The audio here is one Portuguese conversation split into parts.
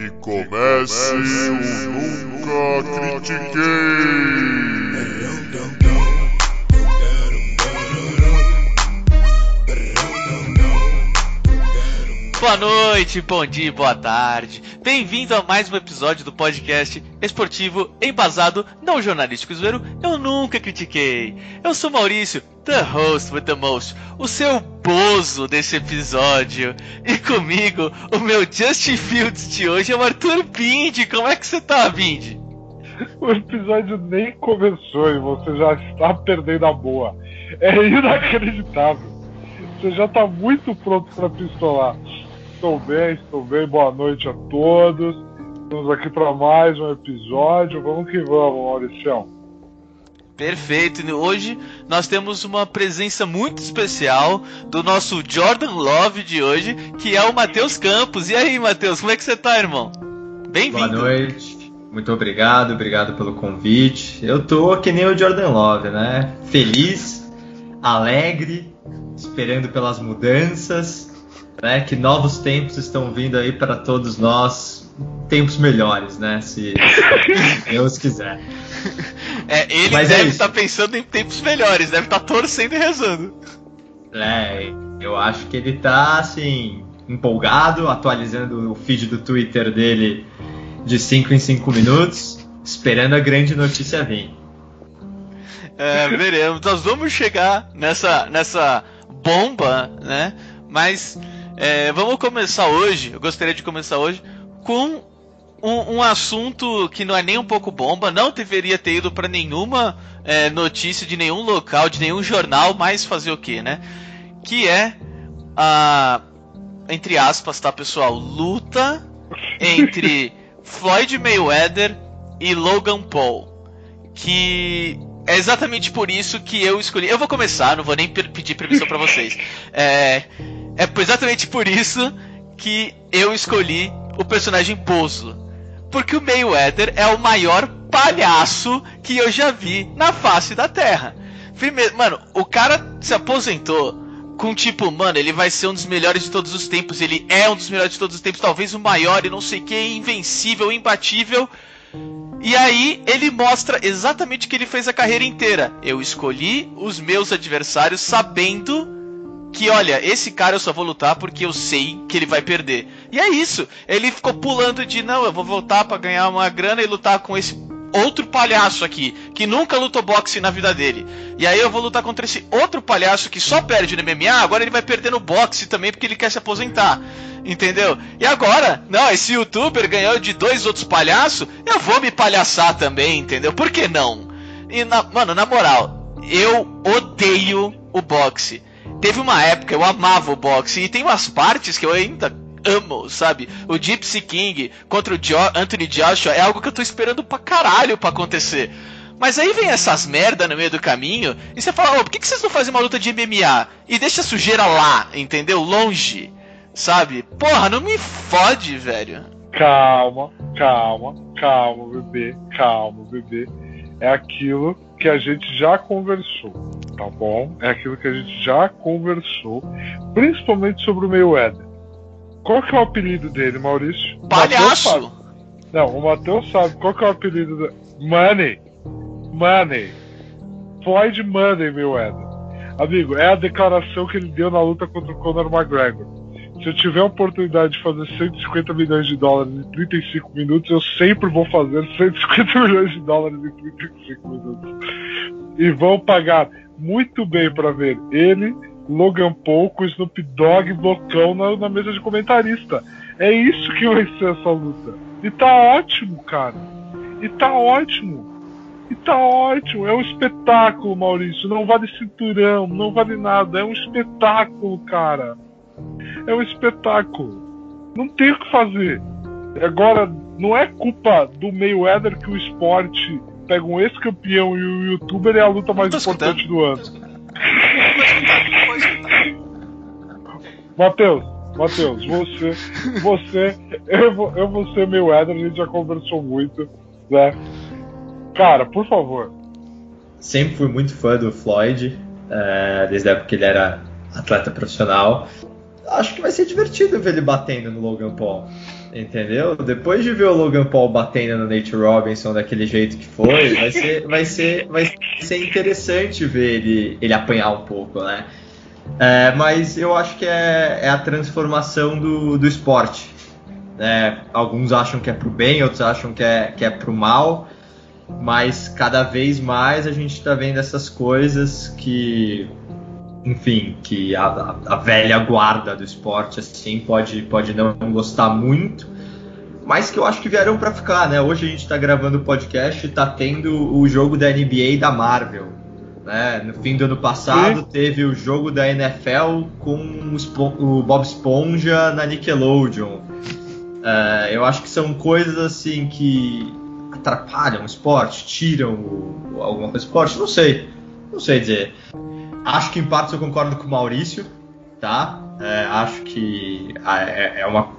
Que comece o Nunca Critiquei! Boa noite, bom dia, boa tarde. Bem-vindo a mais um episódio do podcast esportivo embasado, não jornalístico zoeiro, eu nunca critiquei. Eu sou Maurício, the host with the most, o seu bozo desse episódio. E comigo, o meu Justin Fields de hoje é o Arthur Bindi. Como é que você tá, Bindi? O episódio nem começou e você já está perdendo a boa. É inacreditável. Você já está muito pronto para pistolar. Estou bem, estou bem. Boa noite a todos. Estamos aqui para mais um episódio. Vamos que vamos, Mauricião. Perfeito. E Hoje nós temos uma presença muito especial do nosso Jordan Love de hoje, que é o Matheus Campos. E aí, Matheus, como é que você tá, irmão? Bem-vindo. Boa noite. Muito obrigado, obrigado pelo convite. Eu tô que nem o Jordan Love, né? Feliz, alegre, esperando pelas mudanças, né? Que novos tempos estão vindo aí para todos nós, tempos melhores, né? Se Deus quiser. É, ele Mas é deve isso. estar pensando em tempos melhores, deve estar torcendo e rezando. É, eu acho que ele tá assim empolgado, atualizando o feed do Twitter dele de 5 em 5 minutos, esperando a grande notícia vir. É, veremos. Nós vamos chegar nessa, nessa bomba, né? Mas é, vamos começar hoje. Eu gostaria de começar hoje com um, um assunto que não é nem um pouco bomba. Não deveria ter ido para nenhuma é, notícia de nenhum local, de nenhum jornal, mas fazer o que, né? Que é a entre aspas, tá, pessoal? Luta entre Floyd Mayweather e Logan Paul. Que é exatamente por isso que eu escolhi. Eu vou começar, não vou nem pedir permissão pra vocês. É, é exatamente por isso que eu escolhi o personagem Bozo. Porque o Mayweather é o maior palhaço que eu já vi na face da Terra. Primeiro, mano, o cara se aposentou com tipo, mano, ele vai ser um dos melhores de todos os tempos. Ele é um dos melhores de todos os tempos, talvez o maior e não sei o que, invencível, imbatível. E aí ele mostra exatamente o que ele fez a carreira inteira. Eu escolhi os meus adversários sabendo que, olha, esse cara eu só vou lutar porque eu sei que ele vai perder. E é isso. Ele ficou pulando de não, eu vou voltar pra ganhar uma grana e lutar com esse outro palhaço aqui que nunca lutou boxe na vida dele. E aí eu vou lutar contra esse outro palhaço que só perde no MMA, agora ele vai perder no boxe também porque ele quer se aposentar. Entendeu? E agora, não, esse youtuber ganhou de dois outros palhaços, eu vou me palhaçar também, entendeu? Por que não? E na- mano, na moral, eu odeio o boxe. Teve uma época eu amava o boxe e tem umas partes que eu ainda amo, sabe? O Gypsy King contra o jo Anthony Joshua é algo que eu tô esperando pra caralho pra acontecer. Mas aí vem essas merda no meio do caminho e você fala, ô, por que, que vocês não fazem uma luta de MMA? E deixa a sujeira lá, entendeu? Longe, sabe? Porra, não me fode, velho. Calma, calma, calma, bebê, calma, bebê. É aquilo que a gente já conversou, tá bom? É aquilo que a gente já conversou, principalmente sobre o Mayweather. Qual que é o apelido dele, Maurício? O. Palhaço! Não, o Matheus sabe. Qual que é o apelido dele? Money. Money. Floyd Money, Mayweather. Amigo, é a declaração que ele deu na luta contra o Conor McGregor. Se eu tiver a oportunidade de fazer 150 milhões de dólares em 35 minutos, eu sempre vou fazer 150 milhões de dólares em 35 minutos. E vão pagar muito bem pra ver ele, Logan Paul com Snoop Dogg blocão na, na mesa de comentarista. É isso que vai ser essa luta. E tá ótimo, cara. E tá ótimo. E tá ótimo. É um espetáculo, Maurício. Não vale cinturão, não vale nada. É um espetáculo, cara. É um espetáculo. Não tem o que fazer. Agora, não é culpa do Mayweather que o esporte pega um ex-campeão e o youtuber é a luta mais importante do ano. Matheus, Matheus, você, você, eu vou, eu vou ser Mayweather, a gente já conversou muito, né? Cara, por favor. Sempre fui muito fã do Floyd, é, desde a época que ele era atleta profissional. acho que vai ser divertido ver ele batendo no Logan Paul. Entendeu? Depois de ver o Logan Paul batendo no Nate Robinson daquele jeito que foi, vai ser, vai ser, vai ser interessante ver ele, ele apanhar um pouco, né? É, mas eu acho que é, é a transformação do, do esporte. É, alguns acham que é pro bem, outros acham que é, que é pro mal, mas cada vez mais a gente está vendo essas coisas que enfim, que a, a, velha guarda do esporte assim pode, pode não gostar muito, mas que eu acho que vieram para ficar, né? Hoje a gente está gravando o podcast e tá tendo o jogo da NBA e da Marvel. Né? No fim do ano passado teve o jogo da NFL com o Bob Esponja na Nickelodeon. É, eu acho que são coisas assim que atrapalham o esporte, tiram o, alguma coisa do esporte, não sei. Não sei dizer. Acho que em parte eu concordo com o Maurício, tá? É, acho que é, é, uma,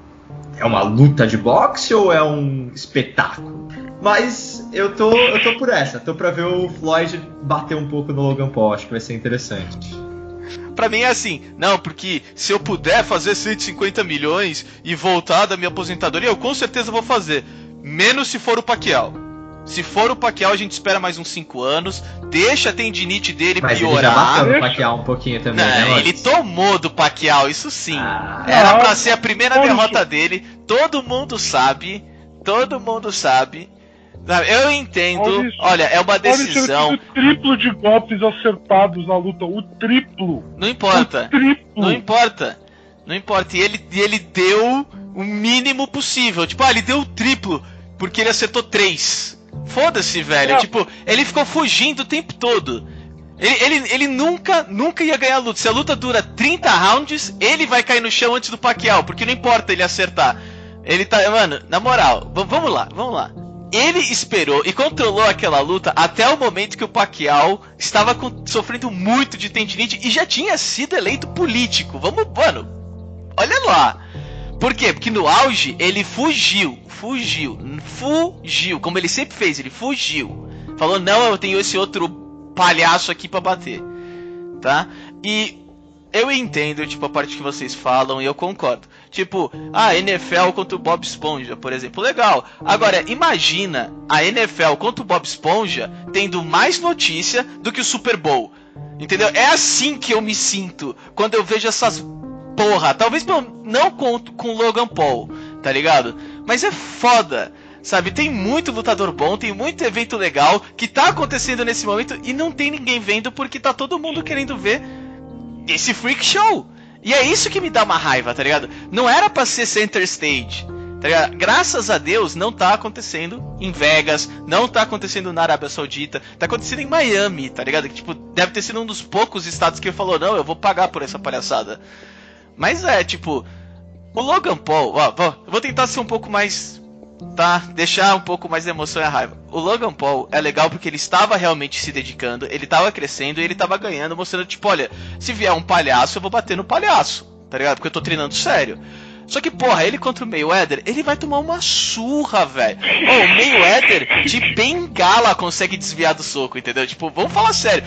é uma luta de boxe ou é um espetáculo? Mas eu tô, eu tô por essa, tô pra ver o Floyd bater um pouco no Logan Paul, acho que vai ser interessante. Pra mim é assim, não, porque se eu puder fazer 150 milhões e voltar da minha aposentadoria, eu com certeza vou fazer. Menos se for o Pacquiao. Se for o Pacquiao, a gente espera mais uns 5 anos, deixa a tendinite dele Mas piorar. Ele já bateu no Pacquiao um pouquinho também, Não, né, ele tomou do Pacquiao, isso sim. Ah. Era pra ser a primeira derrota dele. Todo mundo sabe. Todo mundo sabe. Eu entendo. Maurício, Olha, é uma decisão. teve o triplo de golpes acertados na luta. O triplo. Não importa. O triplo. Não importa. Não importa. E ele, ele deu o mínimo possível. Tipo, ah, ele deu o triplo. Porque ele acertou três. Foda-se, velho. É. Tipo, ele ficou fugindo o tempo todo. Ele, ele, ele nunca, nunca ia ganhar a luta. Se a luta dura 30 rounds, ele vai cair no chão antes do Pacquiao. Porque não importa ele acertar. Ele tá. Mano, na moral, vamos lá, vamos lá. Ele esperou e controlou aquela luta até o momento que o Pacquiao estava com- sofrendo muito de tendinite e já tinha sido eleito político. Vamos, mano, olha lá. Por quê? Porque no auge ele fugiu, fugiu, fugiu, como ele sempre fez, ele fugiu. Falou: "Não, eu tenho esse outro palhaço aqui pra bater". Tá? E eu entendo, tipo, a parte que vocês falam e eu concordo. Tipo, a NFL contra o Bob Esponja, por exemplo, legal. Agora, imagina a NFL contra o Bob Esponja tendo mais notícia do que o Super Bowl. Entendeu? É assim que eu me sinto quando eu vejo essas porra. Talvez não com, com Logan Paul, tá ligado? Mas é foda. Sabe, tem muito lutador bom, tem muito evento legal que tá acontecendo nesse momento e não tem ninguém vendo porque tá todo mundo querendo ver esse freak show. E é isso que me dá uma raiva, tá ligado? Não era pra ser center stage. Tá? Graças a Deus não tá acontecendo em Vegas, não tá acontecendo na Arábia Saudita, tá acontecendo em Miami, tá ligado? Que tipo, deve ter sido um dos poucos estados que falou: "Não, eu vou pagar por essa palhaçada". Mas é, tipo, o Logan Paul, ó, ó, vou tentar ser um pouco mais tá? Deixar um pouco mais de emoção e a raiva. O Logan Paul é legal porque ele estava realmente se dedicando, ele estava crescendo e ele estava ganhando, mostrando, tipo, olha, se vier um palhaço, eu vou bater no palhaço, tá ligado? Porque eu tô treinando sério. Só que, porra, ele contra o Mayweather, ele vai tomar uma surra, velho. Ô, o Mayweather de bengala consegue desviar do soco, entendeu? Tipo, vamos falar sério.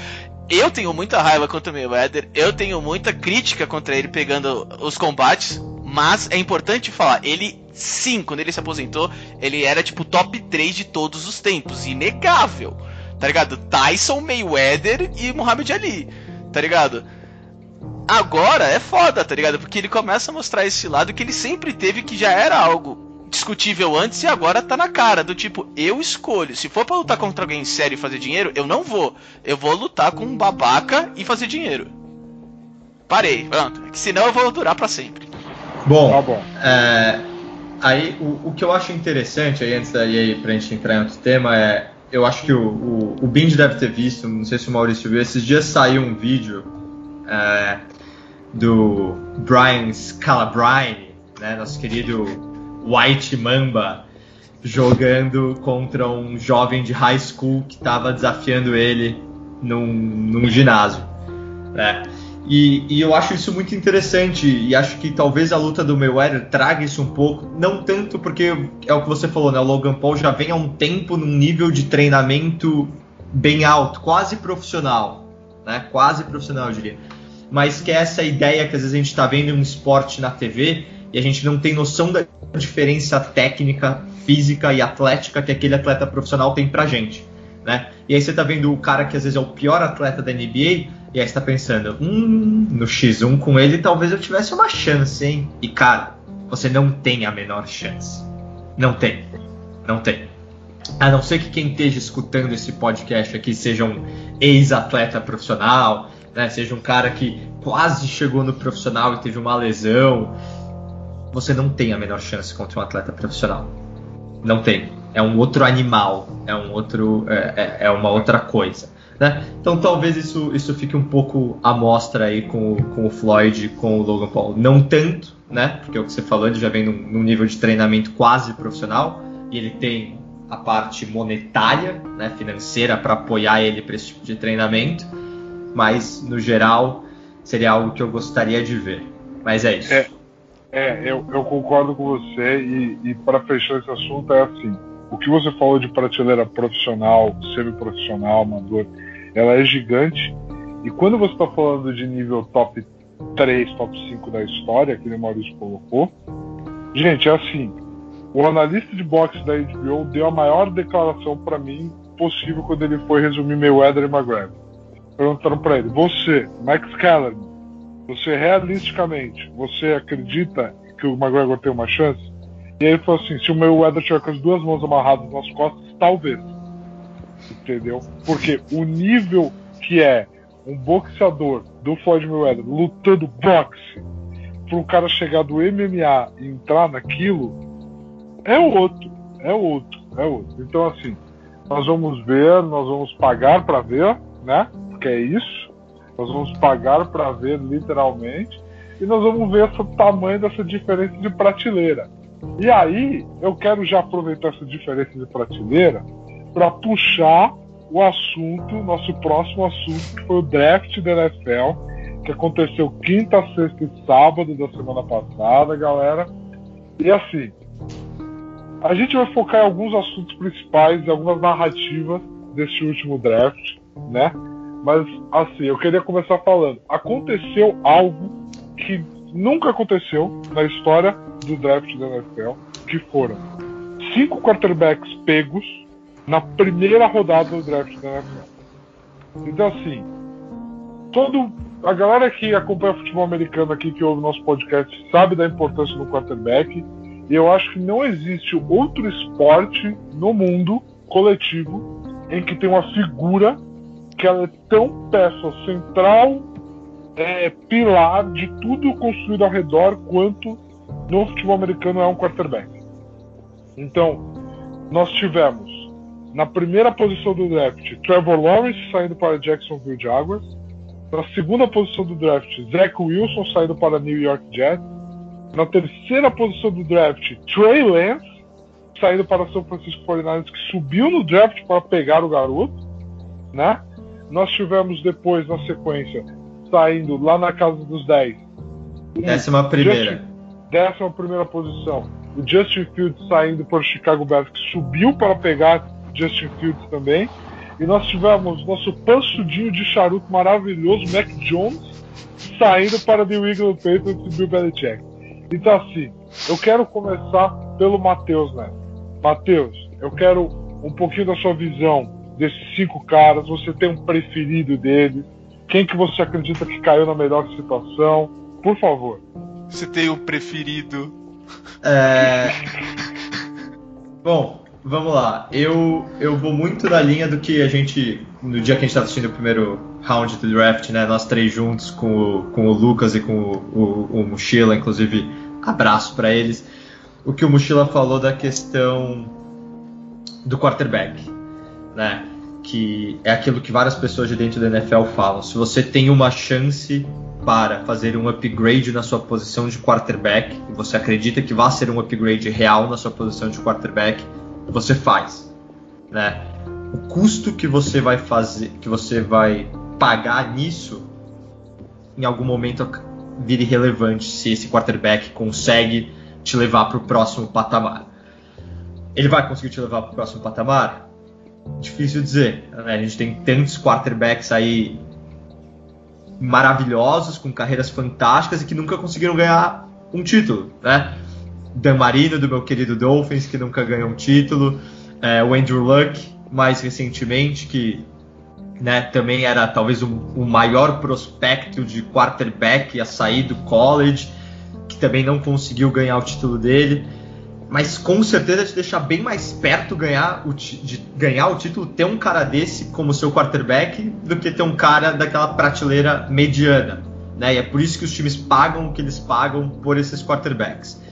Eu tenho muita raiva contra o Mayweather, eu tenho muita crítica contra ele pegando os combates, mas é importante falar, ele sim, quando ele se aposentou, ele era tipo top 3 de todos os tempos, inegável. Tá ligado? Tyson, Mayweather e Muhammad Ali. Tá ligado? Agora é foda, tá ligado? Porque ele começa a mostrar esse lado que ele sempre teve que já era algo discutível antes e agora tá na cara do tipo, eu escolho. Se for pra lutar contra alguém sério e fazer dinheiro, eu não vou. Eu vou lutar com um babaca e fazer dinheiro. Parei, pronto. Que senão eu vou durar pra sempre. Bom, Tá bom. É, aí o, o que eu acho interessante aí antes daí aí, pra gente entrar em outro tema é eu acho que o, o, o Bind deve ter visto, não sei se o Maurício viu, esses dias saiu um vídeo é, do Brian Scalabrine, né, nosso querido White Mamba, jogando contra um jovem de high school que estava desafiando ele num, num ginásio. Né? E, e eu acho isso muito interessante e acho que talvez a luta do Mayweather traga isso um pouco, não tanto porque é o que você falou, né? O Logan Paul já vem há um tempo num nível de treinamento bem alto, quase profissional, né? Quase profissional, eu diria. mas que é essa ideia que às vezes a gente está vendo um esporte na TV e a gente não tem noção da diferença técnica, física e atlética que aquele atleta profissional tem pra gente. Né? E aí você tá vendo o cara que às vezes é o pior atleta da NBA, e aí você tá pensando, hum, no X1 com ele talvez eu tivesse uma chance, hein? E cara, você não tem a menor chance. Não tem. Não tem. A não ser que quem esteja escutando esse podcast aqui seja um ex-atleta profissional, né? Seja um cara que quase chegou no profissional e teve uma lesão. Você não tem a menor chance contra um atleta profissional. Não tem. É um outro animal. É um outro. É, é, é uma outra coisa. Né? Então talvez isso, isso fique um pouco à mostra aí com, com o Floyd, com o Logan Paul. Não tanto, né? Porque o que você falou, ele já vem num, num nível de treinamento quase profissional e ele tem a parte monetária, né, financeira para apoiar ele para esse tipo de treinamento, mas no geral seria algo que eu gostaria de ver. Mas é isso. É, é eu, eu concordo com você e, e para fechar esse assunto é assim, o que você falou de prateleira profissional, semi-profissional, amador, ela é gigante e quando você está falando de nível top 3, top 5 da história, que o Maurício colocou, gente, é assim, o analista de boxe da HBO deu a maior declaração para mim possível quando ele foi resumir Mayweather e McGregor. Perguntaram para ele: Você, Max Kellerman, você realisticamente, você acredita que o McGregor tem uma chance? E aí ele falou assim: se o Mayweather tiver com as duas mãos amarradas nas costas, talvez. Entendeu? Porque o nível que é um boxeador do Floyd Mayweather lutando boxe para um cara chegar do MMA e entrar naquilo é outro, é outro, é outro. Então, assim, nós vamos ver, nós vamos pagar para ver, né? Porque é isso. Nós vamos pagar para ver, literalmente, e nós vamos ver o tamanho dessa diferença de prateleira. E aí, eu quero já aproveitar essa diferença de prateleira para puxar o assunto, nosso próximo assunto, que foi o draft da NFL, que aconteceu quinta, sexta e sábado da semana passada, galera. E assim, a gente vai focar em alguns assuntos principais, algumas narrativas desse último draft, né? Mas, assim, eu queria começar falando. Aconteceu algo que nunca aconteceu na história do draft da NFL, que foram cinco quarterbacks pegos na primeira rodada do draft da NFL. Então, assim, todo a galera que acompanha futebol americano aqui, que ouve nosso podcast, sabe da importância do quarterback e eu acho que não existe outro esporte no mundo coletivo em que tem uma figura que ela é tão peça central, é, pilar de tudo construído ao redor quanto no futebol americano é um quarterback. Então, nós tivemos na primeira posição do draft Trevor Lawrence saindo para Jacksonville Jaguars, na segunda posição do draft Zach Wilson saindo para New York Jets, na terceira posição do draft, Trey Lance, saindo para São Francisco 49ers, que subiu no draft para pegar o garoto, né? Nós tivemos depois, na sequência, saindo lá na casa dos 10. Décima primeira. Justin, décima primeira posição. O Justin Fields saindo para o Chicago Bears, que subiu para pegar Justin Fields também. E nós tivemos nosso pansudinho de charuto maravilhoso, Mac Jones, saindo para The New Patriots e Bill Belichick. Então, assim, eu quero começar pelo Matheus, né? Matheus, eu quero um pouquinho da sua visão desses cinco caras. Você tem um preferido deles? Quem que você acredita que caiu na melhor situação? Por favor. Você tem um preferido? É... Bom, vamos lá. Eu, eu vou muito na linha do que a gente, no dia que a gente estava assistindo o primeiro round do draft, né? Nós três juntos com o, com o Lucas e com o, o, o Mochila, inclusive abraço para eles. O que o Mochila falou da questão do quarterback, né? Que é aquilo que várias pessoas de dentro da NFL falam. Se você tem uma chance para fazer um upgrade na sua posição de quarterback, e você acredita que vai ser um upgrade real na sua posição de quarterback, você faz, né? O custo que você vai fazer, que você vai pagar nisso, em algum momento vire relevante se esse quarterback consegue te levar para o próximo patamar. Ele vai conseguir te levar para o próximo patamar? Difícil dizer. Né? A gente tem tantos quarterbacks aí maravilhosos, com carreiras fantásticas e que nunca conseguiram ganhar um título, né? Dan Marino, do meu querido Dolphins, que nunca ganhou um título, é, o Andrew Luck, mais recentemente, que né, também era talvez o, o maior prospecto de quarterback a sair do college, que também não conseguiu ganhar o título dele mas com certeza te deixar bem mais perto ganhar o, de ganhar o título ter um cara desse como seu quarterback do que ter um cara daquela prateleira mediana. Né? E é por isso que os times pagam o que eles pagam por esses quarterbacks.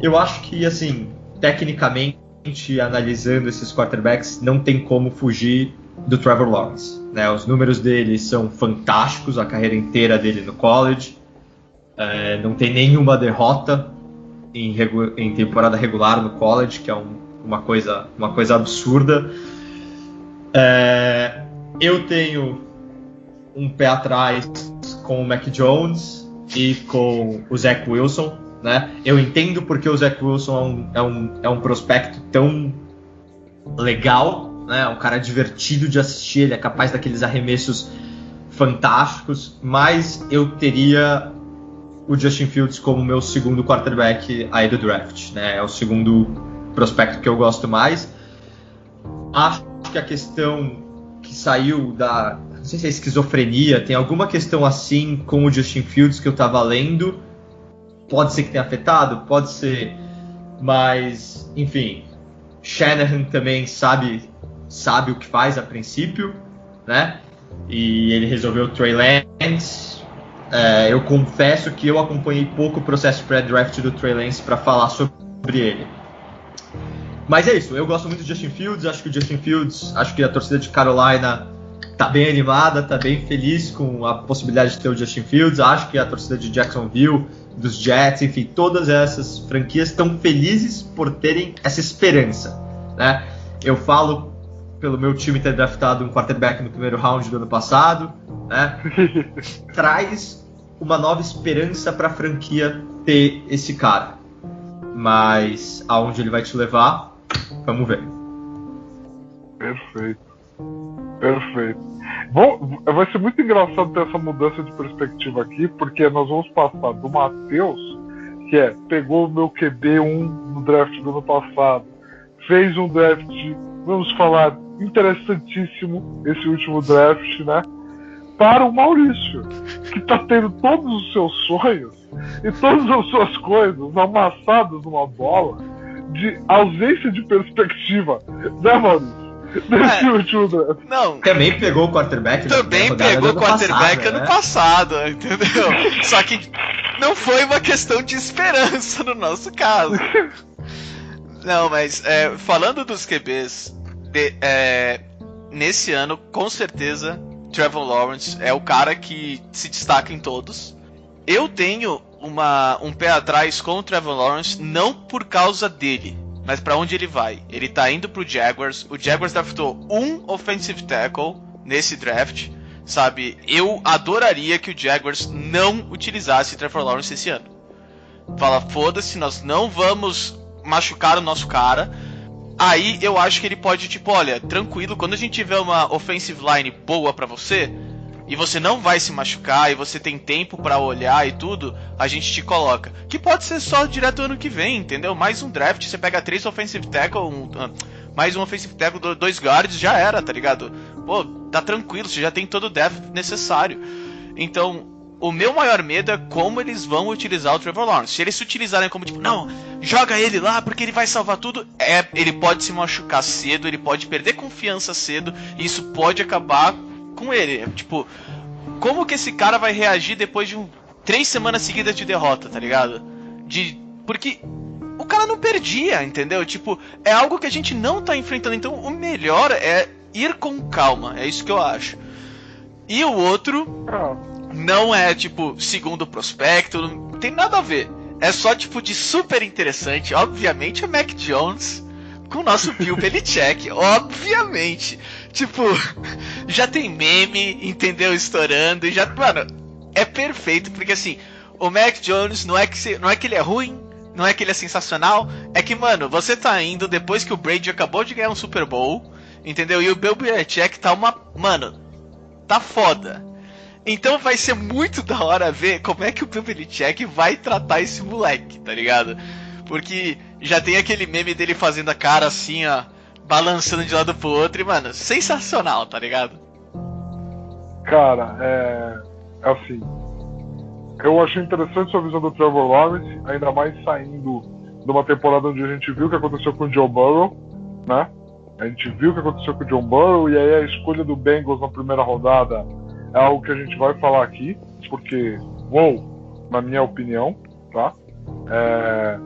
Eu acho que, assim, tecnicamente, analisando esses quarterbacks, não tem como fugir do Trevor Lawrence. Né? Os números dele são fantásticos, a carreira inteira dele no college. É, não tem nenhuma derrota em, em temporada regular no college, que é um, uma, coisa, uma coisa absurda. É, eu tenho um pé atrás com o Mac Jones e com o Zach Wilson. Né? Eu entendo porque o Zach Wilson é um, é um, é um prospecto tão legal, né? um cara divertido de assistir, ele é capaz daqueles arremessos fantásticos, mas eu teria o Justin Fields como meu segundo quarterback aí do draft, né? É o segundo prospecto que eu gosto mais. Acho que a questão que saiu da, não sei se é esquizofrenia, tem alguma questão assim com o Justin Fields que eu tava lendo. Pode ser que tenha afetado, pode ser, mas enfim, Shanahan também sabe sabe o que faz a princípio, né? E ele resolveu o Trey Lance é, eu confesso que eu acompanhei pouco o processo pré-draft do Trey Lance para falar sobre ele. Mas é isso, eu gosto muito do Justin Fields, acho que o Justin Fields, acho que a torcida de Carolina tá bem animada, tá bem feliz com a possibilidade de ter o Justin Fields, acho que a torcida de Jacksonville, dos Jets, enfim, todas essas franquias estão felizes por terem essa esperança, né? Eu falo pelo meu time ter draftado um quarterback no primeiro round do ano passado, né? Traz uma nova esperança para a franquia ter esse cara. Mas aonde ele vai te levar, vamos ver. Perfeito. Perfeito. Bom, vai ser muito engraçado ter essa mudança de perspectiva aqui, porque nós vamos passar do Matheus, que é, pegou o meu QB1 no draft do ano passado, fez um draft, vamos falar, interessantíssimo, esse último draft, né? para o Maurício, que está tendo todos os seus sonhos e todas as suas coisas amassadas numa bola de ausência de perspectiva, né, Maurício? Nesse é, último draft. Não. Também pegou o quarterback. Também pegou o quarterback passado, ano né? passado, entendeu? Só que não foi uma questão de esperança no nosso caso. Não, mas é, falando dos QBs, de, é, nesse ano, com certeza, Trevor Lawrence é o cara que se destaca em todos. Eu tenho uma, um pé atrás com o Trevor Lawrence, não por causa dele, mas para onde ele vai. Ele tá indo pro Jaguars. O Jaguars draftou um offensive tackle nesse draft, sabe? Eu adoraria que o Jaguars não utilizasse Trevor Lawrence esse ano. Fala, foda-se, nós não vamos machucar o nosso cara Aí eu acho que ele pode, tipo, olha, tranquilo, quando a gente tiver uma offensive line boa para você, e você não vai se machucar, e você tem tempo para olhar e tudo, a gente te coloca. Que pode ser só direto ano que vem, entendeu? Mais um draft, você pega três offensive tackle, um, uh, mais um offensive tackle, dois guards, já era, tá ligado? Pô, tá tranquilo, você já tem todo o depth necessário. Então, o meu maior medo é como eles vão utilizar o Trevor Lawrence. Se eles se utilizarem como tipo, não, joga ele lá porque ele vai salvar tudo, é, ele pode se machucar cedo, ele pode perder confiança cedo, e isso pode acabar com ele. Tipo, como que esse cara vai reagir depois de um, três semanas seguidas de derrota, tá ligado? De porque o cara não perdia, entendeu? Tipo, é algo que a gente não tá enfrentando. Então, o melhor é ir com calma. É isso que eu acho. E o outro ah não é tipo segundo prospecto, não tem nada a ver. É só tipo de super interessante, obviamente, é Mac Jones com o nosso Bill Belichick, obviamente. Tipo, já tem meme, entendeu? Estourando e já, mano, é perfeito porque assim, o Mac Jones não é que não é que ele é ruim, não é que ele é sensacional, é que, mano, você tá indo depois que o Brady acabou de ganhar um Super Bowl, entendeu? E o Bill Belichick tá uma, mano, tá foda. Então vai ser muito da hora ver como é que o Bill Belichick vai tratar esse moleque, tá ligado? Porque já tem aquele meme dele fazendo a cara assim, ó, balançando de lado pro outro e, mano, sensacional, tá ligado? Cara, é. é assim. Eu achei interessante sua visão do Trevor Lawrence, ainda mais saindo de uma temporada onde a gente viu o que aconteceu com o Joe Burrow, né? A gente viu o que aconteceu com o John Burrow e aí a escolha do Bengals na primeira rodada é algo que a gente vai falar aqui, porque, uou, na minha opinião, tá? É,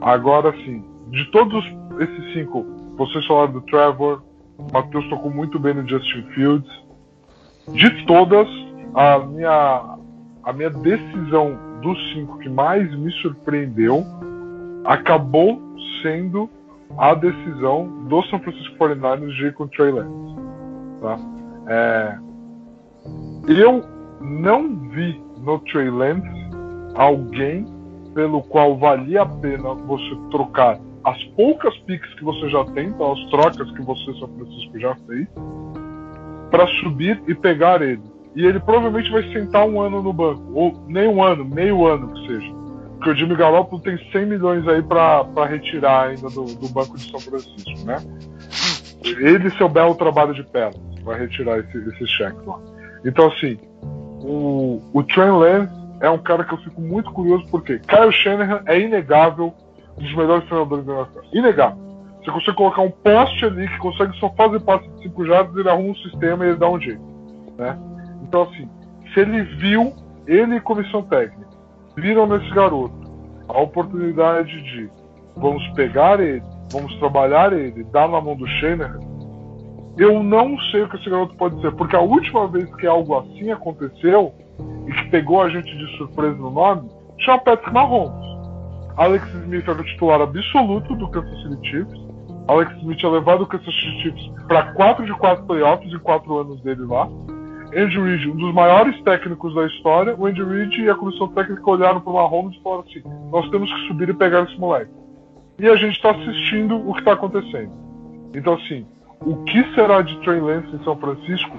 agora sim, de todos esses cinco, vocês falaram do Trevor, Matheus tocou muito bem no Justin Fields. De todas, a minha, a minha decisão dos cinco que mais me surpreendeu acabou sendo a decisão do São Francisco 49ers de ir com o Trey Lance. Tá? É, eu não vi no Trey Lance alguém pelo qual valia a pena você trocar as poucas picks que você já tem, então as trocas que você, São Francisco, já fez, para subir e pegar ele. E ele provavelmente vai sentar um ano no banco, ou nem um ano, meio ano que seja. Porque o Jimmy Garoppolo tem 100 milhões aí para retirar ainda do, do, Banco de São Francisco, né? Ele e seu belo trabalho de perna vai retirar esse, esse cheque lá. Então, assim, o, o Trey Lance é um cara que eu fico muito curioso porque Kyle Shanahan é inegável um dos melhores treinadores da NFL. Inegável. Você consegue colocar um poste ali que consegue só fazer passe de 5 jardas, ele arruma um sistema e ele dá um jeito. Né? Então, assim, se ele viu, ele e comissão técnica, viram nesse garoto a oportunidade de vamos pegar ele, vamos trabalhar ele, dar na mão do Shanahan, eu não sei o que esse garoto pode ser, porque a última vez que algo assim aconteceu e que pegou a gente de surpresa no nome, chama Patrick Mahomes. Alex Smith era o titular absoluto do Kansas City Chiefs. Alex Smith tinha levado o Kansas City Chiefs para 4 de 4 playoffs em 4 anos dele lá. Andy Reid, um dos maiores técnicos da história, o Andy Reid e a comissão técnica olharam para o Mahomes e falaram assim: nós temos que subir e pegar esse moleque. E a gente está assistindo o que está acontecendo. Então, assim, o que será de Trey Lance em São Francisco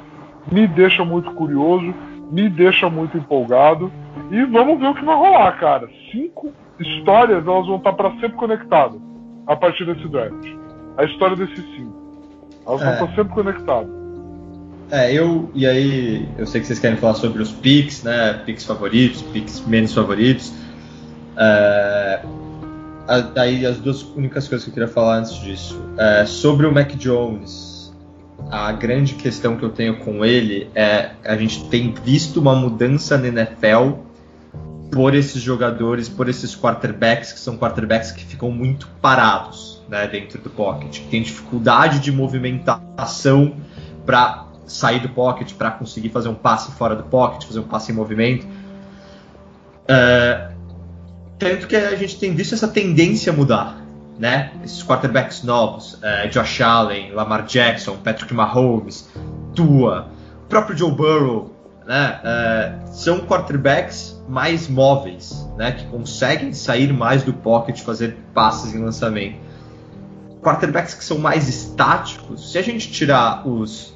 me deixa muito curioso, me deixa muito empolgado. E vamos ver o que vai rolar, cara. Cinco histórias elas vão estar para sempre conectadas a partir desse draft. A história desses cinco. Elas é. vão estar sempre conectadas. É, eu. E aí, eu sei que vocês querem falar sobre os picks, né? Picks favoritos, picks menos favoritos. É, aí, as duas únicas coisas que eu queria falar antes disso. É, sobre o Mac Jones, a grande questão que eu tenho com ele é a gente tem visto uma mudança na NFL por esses jogadores, por esses quarterbacks, que são quarterbacks que ficam muito parados né, dentro do pocket, que tem dificuldade de movimentação para sair do pocket para conseguir fazer um passe fora do pocket, fazer um passe em movimento. É, tanto que a gente tem visto essa tendência mudar, né? Esses quarterbacks novos, é, Josh Allen, Lamar Jackson, Patrick Mahomes, Tua, o próprio Joe Burrow, né? É, são quarterbacks mais móveis, né? Que conseguem sair mais do pocket, fazer passes em lançamento. Quarterbacks que são mais estáticos, se a gente tirar os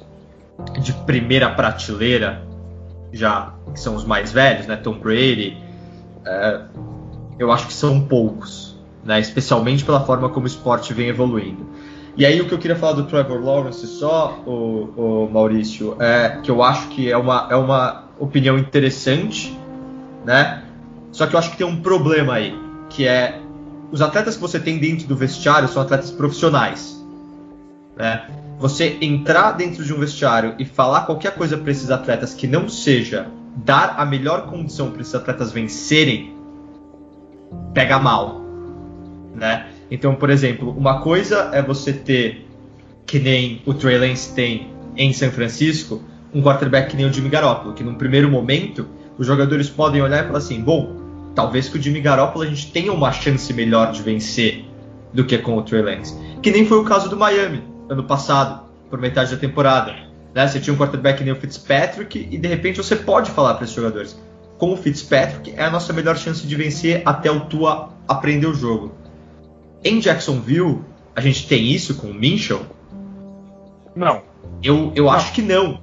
de primeira prateleira, já que são os mais velhos, né? Tom Brady, é, eu acho que são poucos, né? Especialmente pela forma como o esporte vem evoluindo. E aí o que eu queria falar do Trevor Lawrence só, o, o Maurício, é que eu acho que é uma, é uma opinião interessante, né? Só que eu acho que tem um problema aí, que é os atletas que você tem dentro do vestiário são atletas profissionais, né? você entrar dentro de um vestiário e falar qualquer coisa para esses atletas que não seja dar a melhor condição para esses atletas vencerem, pega mal, né? Então, por exemplo, uma coisa é você ter que nem o Trey Lance tem em São Francisco, um quarterback que nem o Jimmy Garoppolo, que num primeiro momento os jogadores podem olhar e falar assim, bom, talvez com o Jimmy Garoppolo a gente tenha uma chance melhor de vencer do que com o Trey Lance, que nem foi o caso do Miami ano passado, por metade da temporada. Né? Você tinha um quarterback nem o Fitzpatrick e de repente você pode falar para esses jogadores: com o Fitzpatrick é a nossa melhor chance de vencer até o Tua aprender o jogo. Em Jacksonville, a gente tem isso com o Minchel? Não. Eu, eu não. acho que não.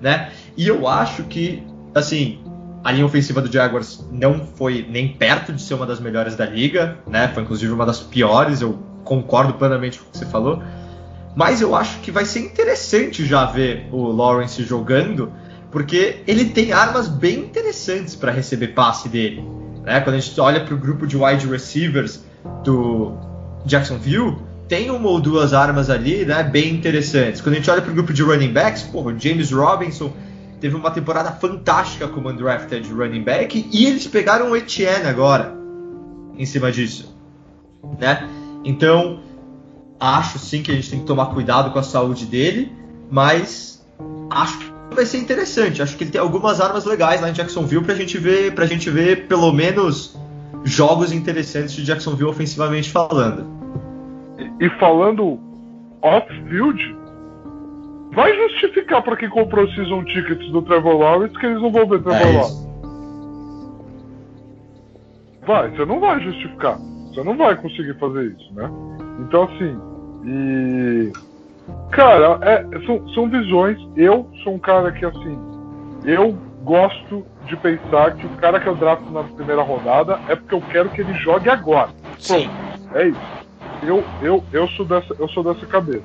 Né? E eu acho que assim, a linha ofensiva do Jaguars não foi nem perto de ser uma das melhores da liga, né? Foi inclusive uma das piores, eu concordo plenamente com o que você falou. Mas eu acho que vai ser interessante já ver o Lawrence jogando, porque ele tem armas bem interessantes para receber passe dele. Né? Quando a gente olha para o grupo de wide receivers do Jacksonville, tem uma ou duas armas ali né, bem interessantes. Quando a gente olha para o grupo de running backs, porra, o James Robinson teve uma temporada fantástica como undrafted running back e eles pegaram o Etienne agora em cima disso, né? Então acho sim que a gente tem que tomar cuidado com a saúde dele, mas acho que vai ser interessante. Acho que ele tem algumas armas legais lá em Jacksonville pra gente ver, pra gente ver pelo menos jogos interessantes de Jacksonville ofensivamente falando. E falando off-field, vai justificar pra quem comprou season tickets do Trevor Lawrence que eles não vão ver Trevor É Lawrence. Vai, você não vai justificar. Você não vai conseguir fazer isso, né? Então, assim, e. Cara, é, são, são visões. Eu sou um cara que, assim, eu gosto de pensar que o cara que eu drafto na primeira rodada é porque eu quero que ele jogue agora. Sim. É isso. Eu, eu, eu, sou dessa, eu sou dessa cabeça.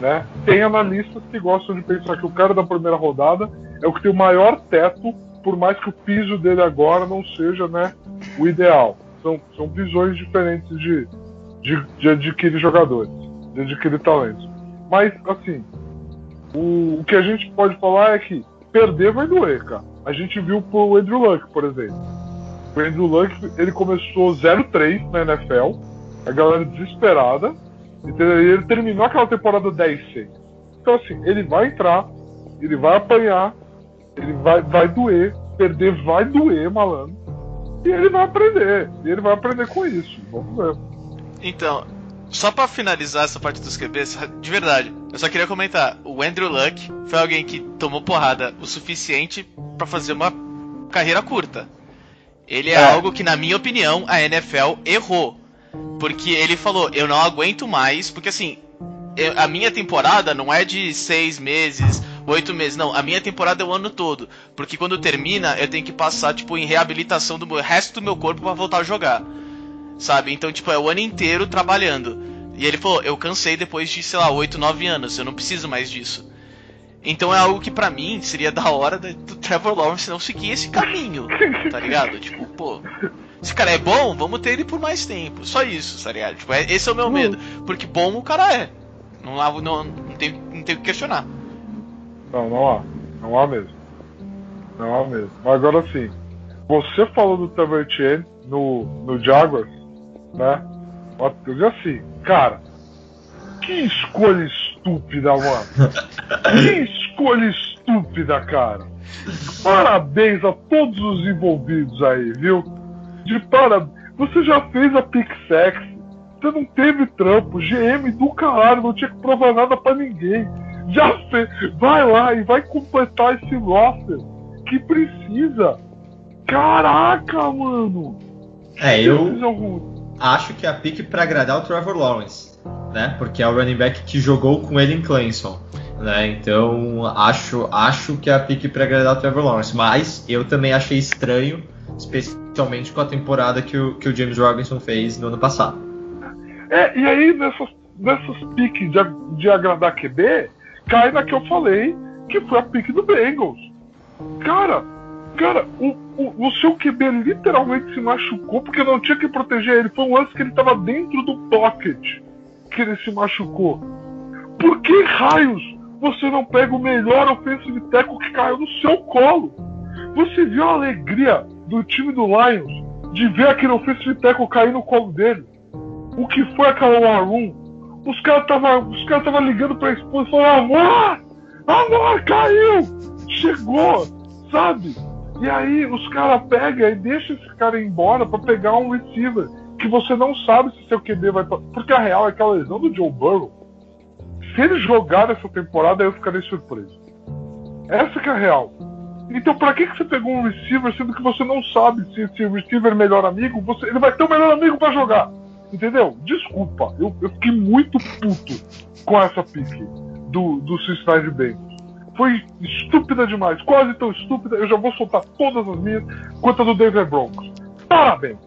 Né? Tem analistas que gostam de pensar que o cara da primeira rodada é o que tem o maior teto, por mais que o piso dele agora não seja né, o ideal. São, são visões diferentes de, de, de adquirir jogadores, de adquirir talentos. Mas, assim, o, o que a gente pode falar é que perder vai doer, cara. A gente viu pro Andrew Luck, por exemplo. O Andrew Luck, ele começou 0-3 na NFL, a galera desesperada, e ele terminou aquela temporada 10-6. Então, assim, ele vai entrar, ele vai apanhar, ele vai, vai doer, perder vai doer, malandro, e ele vai aprender, e ele vai aprender com isso. Vamos ver. Então, só pra finalizar essa parte dos QBs, de verdade, eu só queria comentar: o Andrew Luck foi alguém que tomou porrada o suficiente pra fazer uma carreira curta. Ele é, É. algo que, na minha opinião, a NFL errou. Porque ele falou: eu não aguento mais, porque assim. a minha temporada não é de seis meses, oito meses, não. A minha temporada é o ano todo. Porque quando termina, eu tenho que passar, tipo, em reabilitação do resto do meu corpo pra voltar a jogar sabe? Então, tipo, é o ano inteiro trabalhando. E ele falou, eu cansei depois de, sei lá, 8, 9 anos, eu não preciso mais disso. Então é algo que pra mim seria da hora do Trevor Lawrence não seguir esse caminho, tá ligado? Tipo, pô, esse cara é bom, vamos ter ele por mais tempo. Só isso, tá ligado? Tipo, é- esse é o meu medo. Porque bom o cara é. Não, não, não, tem, não tem o que questionar. Não, não há. Não há mesmo. Não há mesmo. Mas agora sim, você falou do Trevor Etienne no, no Jaguars, né? Eu digo assim, cara, que escolha estúpida, mano. Que escolha estúpida, cara. Parabéns a todos os envolvidos aí, viu? De parabéns. Você já fez a pick sex. Você não teve trampo. GM do caralho, não tinha que provar nada pra ninguém. Já fez. Vai lá e vai completar esse roster que precisa. Caraca, mano. É, eu acho que é a pique pra agradar o Trevor Lawrence, né? Porque é o running back que jogou com ele em Clemson, né? Então acho, acho que é a pique pra agradar o Trevor Lawrence. Mas eu também achei estranho, especialmente com a temporada que o, que o James Robinson fez no ano passado. É, e aí nessas, nessas piques de, de agradar QB, cai na que eu falei, que foi a pique do Bengals. Cara, cara, o, o, o seu QB literalmente se machucou porque não tinha que proteger ele. Foi um lance que ele tava dentro do pocket que ele se machucou. Por que raios você não pega o melhor offensive tackle que caiu no seu colo? Você viu a alegria do time do Lions de ver aquele offensive tackle cair no colo dele? o que foi aquela War Room? Os caras caras tava ligando pra esposa e falando, amor! Amor, caiu! Chegou! Sabe? E aí os caras pegam e deixam esse cara embora pra pegar um receiver que você não sabe se seu QB vai. Porque a real é que a lesão do Joe Burrow, se ele jogar essa temporada, eu ficarei surpreso. Essa que é a real. Então pra que, que você pegou um receiver sendo que você não sabe se esse receiver é melhor amigo, você, ele vai ter o melhor amigo pra jogar? Entendeu? Desculpa, eu, eu fiquei muito puto com essa pique do, do Cincinnati Bengals. Foi estúpida demais, quase tão estúpida. Eu já vou soltar todas as minhas quanto a do Denver Broncos. Parabéns!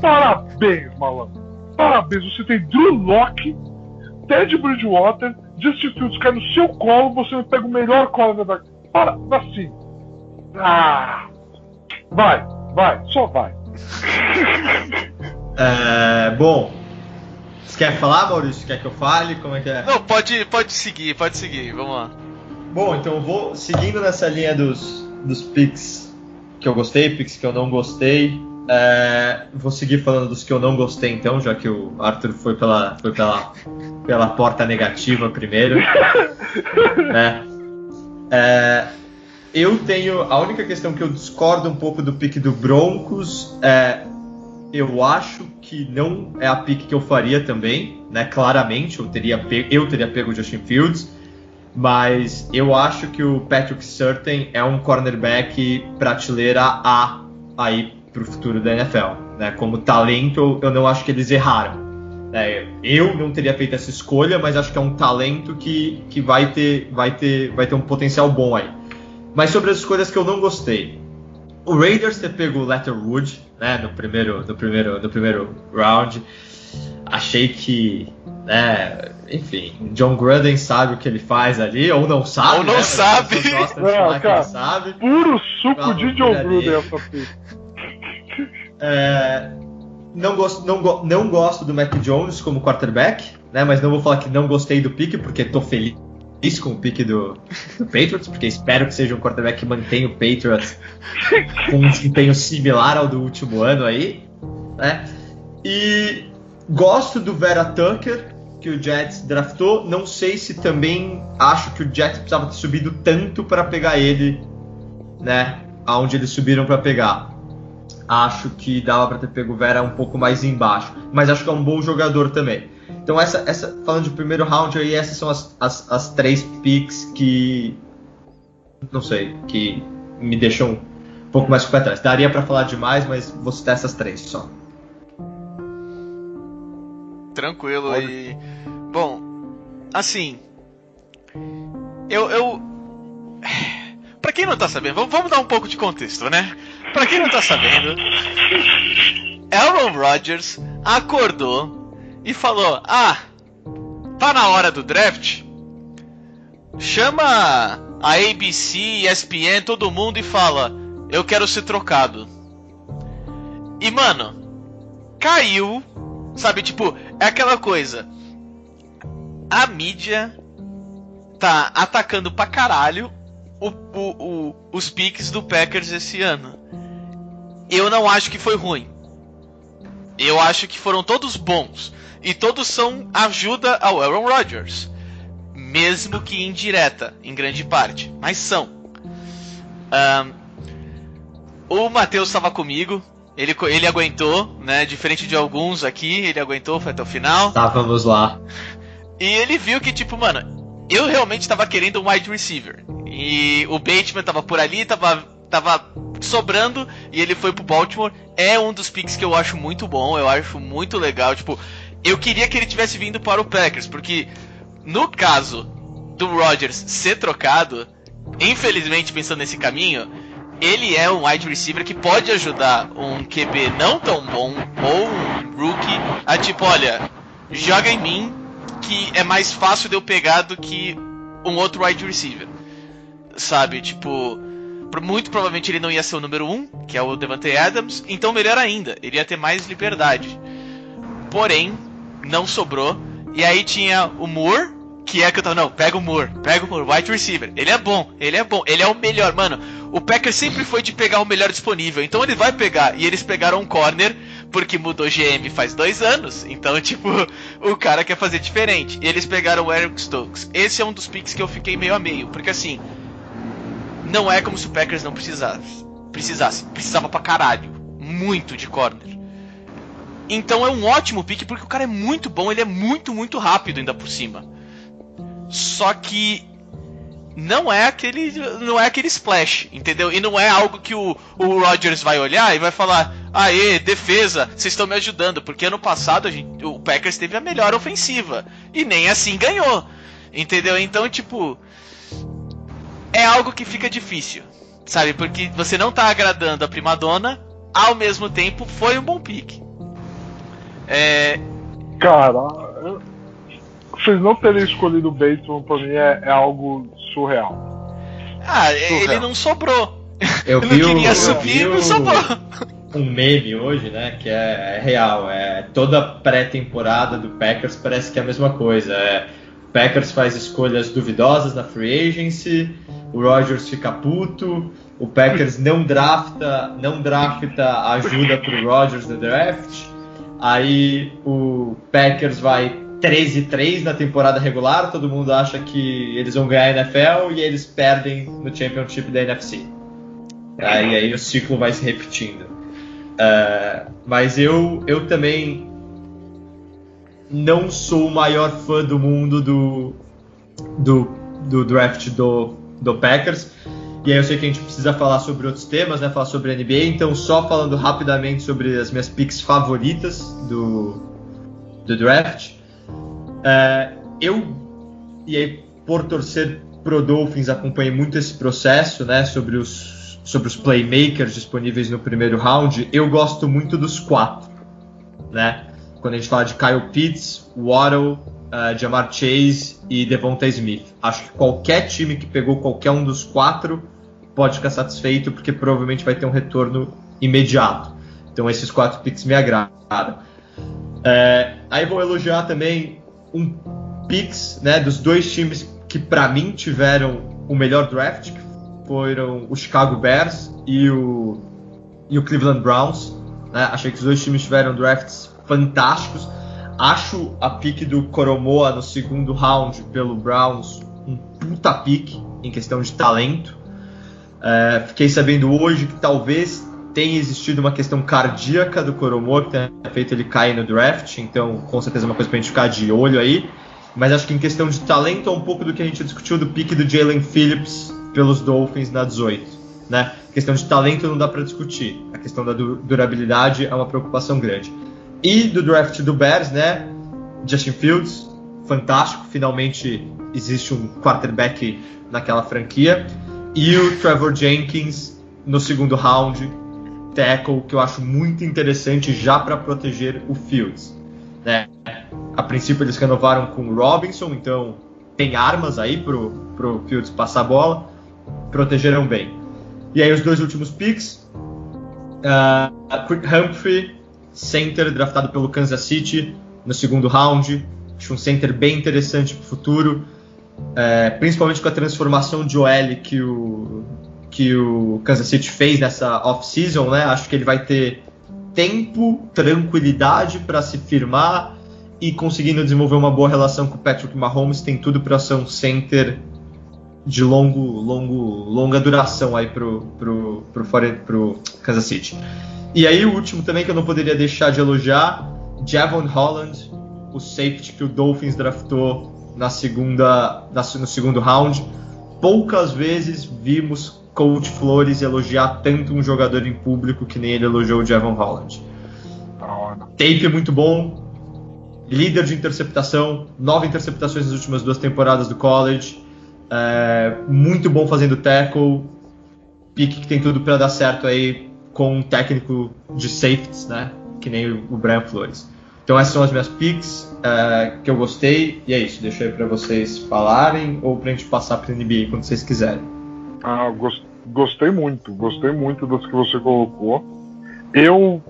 Parabéns, malandro! Parabéns! Você tem Drew Locke, Ted Bridgewater, Justin Fields cai no seu colo, você me pega o melhor cornerback. Para, assim. Ah! Vai, vai, só vai. É, bom, você quer falar, Maurício? Quer que eu fale? Como é que é? Não, pode, pode seguir, pode seguir, vamos lá. Bom, então vou seguindo nessa linha dos, dos picks que eu gostei, picks que eu não gostei. É, vou seguir falando dos que eu não gostei, então, já que o Arthur foi pela, foi pela, pela porta negativa primeiro. né? É, eu tenho. A única questão que eu discordo um pouco do pick do Broncos é. Eu acho que não é a pick que eu faria também, né? Claramente, eu teria pego, eu teria pego o Justin Fields, mas eu acho que o Patrick Surtain é um cornerback prateleira A aí pro futuro da NFL, né? Como talento, eu não acho que eles erraram. né? eu não teria feito essa escolha, mas acho que é um talento que, que vai, ter, vai, ter, vai ter um potencial bom aí. Mas sobre as escolhas que eu não gostei. O Raiders ter pego o Letterwood, né, no primeiro, no primeiro, no primeiro round. Achei que, né, enfim, John Gruden sabe o que ele faz ali, ou não sabe. Ou não né, sabe. de Não, falar cara. sabe. Puro suco Vamos de John. Gruden essa pick. É, não, gosto, não, go- não gosto do Mac Jones como quarterback, né? Mas não vou falar que não gostei do pique, porque tô feliz com o pique do, do Patriots, porque espero que seja um quarterback que mantenha o Patriots com um desempenho similar ao do último ano aí, né? E gosto do Vera Tucker, que o Jets draftou. Não sei se também acho que o Jets precisava ter subido tanto para pegar ele, né? Aonde eles subiram para pegar acho que dava para ter pego o Vera um pouco mais embaixo, mas acho que é um bom jogador também. Então essa, essa falando de primeiro round aí, essas são as, as, as três picks que não sei, que me deixam um pouco mais com pé atrás. Daria para falar demais, mas vou citar essas três só. Tranquilo e. Bom, assim. Eu. eu... Pra quem não tá sabendo, vamos, vamos dar um pouco de contexto, né? Pra quem não tá sabendo, Aaron Rodgers acordou e falou: Ah, tá na hora do draft? Chama a ABC, ESPN, todo mundo e fala: Eu quero ser trocado. E mano, caiu Sabe, tipo, é aquela coisa. A mídia tá atacando pra caralho o, o, o- os piques do Packers esse ano. Eu não acho que foi ruim. Eu acho que foram todos bons. E todos são ajuda ao Aaron Rodgers. Mesmo que indireta, em grande parte. Mas são. Ahn, o Matheus estava comigo. Ele, ele aguentou, né? Diferente de alguns aqui, ele aguentou, foi até o final. Estávamos lá. E ele viu que, tipo, mano, eu realmente tava querendo um wide receiver. E o Bateman tava por ali, tava, tava sobrando, e ele foi pro Baltimore. É um dos picks que eu acho muito bom, eu acho muito legal. Tipo, eu queria que ele tivesse vindo para o Packers, porque no caso do Rodgers ser trocado, infelizmente pensando nesse caminho, ele é um wide receiver que pode ajudar um QB não tão bom ou um rookie a tipo, olha, joga em mim que é mais fácil de eu pegar do que um outro wide receiver. Sabe, tipo, muito provavelmente ele não ia ser o número 1, um, que é o Devante Adams, então melhor ainda, ele ia ter mais liberdade. Porém, não sobrou. E aí tinha o Moore, que é que eu tava, não, pega o Moore, pega o Moore, wide receiver. Ele é bom, ele é bom, ele é o melhor, mano. O Packers sempre foi de pegar o melhor disponível, então ele vai pegar. E eles pegaram um corner, porque mudou GM faz dois anos. Então, tipo, o cara quer fazer diferente. E eles pegaram o Eric Stokes. Esse é um dos picks que eu fiquei meio a meio, porque assim, não é como se o Packers não precisasse. Precisasse, precisava pra caralho. Muito de corner. Então é um ótimo pick porque o cara é muito bom, ele é muito, muito rápido ainda por cima. Só que não é aquele não é aquele splash, entendeu? E não é algo que o, o Rodgers vai olhar e vai falar: "Aê, defesa, vocês estão me ajudando", porque ano passado gente, o Packers teve a melhor ofensiva e nem assim ganhou. Entendeu? Então, tipo, é algo que fica difícil, sabe? Porque você não tá agradando a primadona, ao mesmo tempo foi um bom pique. É, Cara, vocês não terem escolhido o Bateman pra mim é, é algo surreal. ah, ele não sobrou. Eu Ele vi, não o- queria eu subir, vi não o- sobrou. um meme hoje, né? Que é, é real. É toda pré-temporada do Packers parece que é a mesma coisa. É, o Packers faz escolhas duvidosas na free agency, o Rodgers fica puto, o Packers não drafta, não drafta ajuda pro Rodgers no draft. Aí o Packers vai 13-3 na temporada regular, todo mundo acha que eles vão ganhar a NFL e eles perdem no Championship da NFC. Aí, aí o ciclo vai se repetindo. É, mas eu, eu também não sou o maior fã do mundo do, do, do draft do, do Packers. E aí eu sei que a gente precisa falar sobre outros temas, né? Falar sobre NBA, então só falando rapidamente sobre as minhas picks favoritas do, do draft. É, eu, e aí por torcer pro Dolphins, acompanhei muito esse processo, né? Sobre os, sobre os playmakers disponíveis no primeiro round. Eu gosto muito dos quatro, né? Quando a gente fala de Kyle Pitts, Waddle, uh, Jamar Chase e Devonta Smith. Acho que qualquer time que pegou qualquer um dos quatro pode ficar satisfeito, porque provavelmente vai ter um retorno imediato. Então esses quatro picks me agradam. É, aí vou elogiar também um picks né, dos dois times que para mim tiveram o melhor draft, que foram o Chicago Bears e o, e o Cleveland Browns. Né? Achei que os dois times tiveram drafts fantásticos. Acho a pick do Coromoa no segundo round pelo Browns um puta pick em questão de talento. É, fiquei sabendo hoje que talvez tenha existido uma questão cardíaca do Coromoa que tenha feito ele cair no draft, então com certeza é uma coisa pra gente ficar de olho aí. Mas acho que em questão de talento é um pouco do que a gente discutiu do pick do Jalen Phillips pelos Dolphins na 18. Né? questão de talento não dá para discutir. A questão da du- durabilidade é uma preocupação grande. E do draft do Bears, né? Justin Fields, fantástico. Finalmente existe um quarterback naquela franquia. E o Trevor Jenkins no segundo round, tackle, que eu acho muito interessante já para proteger o Fields. Né? A princípio eles renovaram com o Robinson, então tem armas aí pro, pro Fields passar a bola. Protegeram bem. E aí os dois últimos picks. Uh, Humphrey, center draftado pelo Kansas City no segundo round. Acho um center bem interessante para o futuro. É, principalmente com a transformação de OL que o, que o Kansas City fez nessa off-season, né? Acho que ele vai ter tempo, tranquilidade para se firmar e conseguindo desenvolver uma boa relação com o Patrick Mahomes, tem tudo para ser um center de longo, longo, longa duração aí pro, pro, pro, pro Kansas City. E aí o último também que eu não poderia deixar de elogiar, Javon Holland, o safety que o Dolphins draftou na segunda, na- no segundo round. Poucas vezes vimos Coach Flores elogiar tanto um jogador em público que nem ele elogiou o Javon Holland. Tape é muito bom, líder de interceptação, nove interceptações nas últimas duas temporadas do college, é, muito bom fazendo tackle, pique que tem tudo para dar certo aí com um técnico de safeties, né? Que nem o Brian Flores. Então essas são as minhas picks é, que eu gostei e é isso. Deixo aí para vocês falarem ou pra gente passar para NBA quando vocês quiserem. Ah, gostei muito, gostei muito das que você colocou. Eu,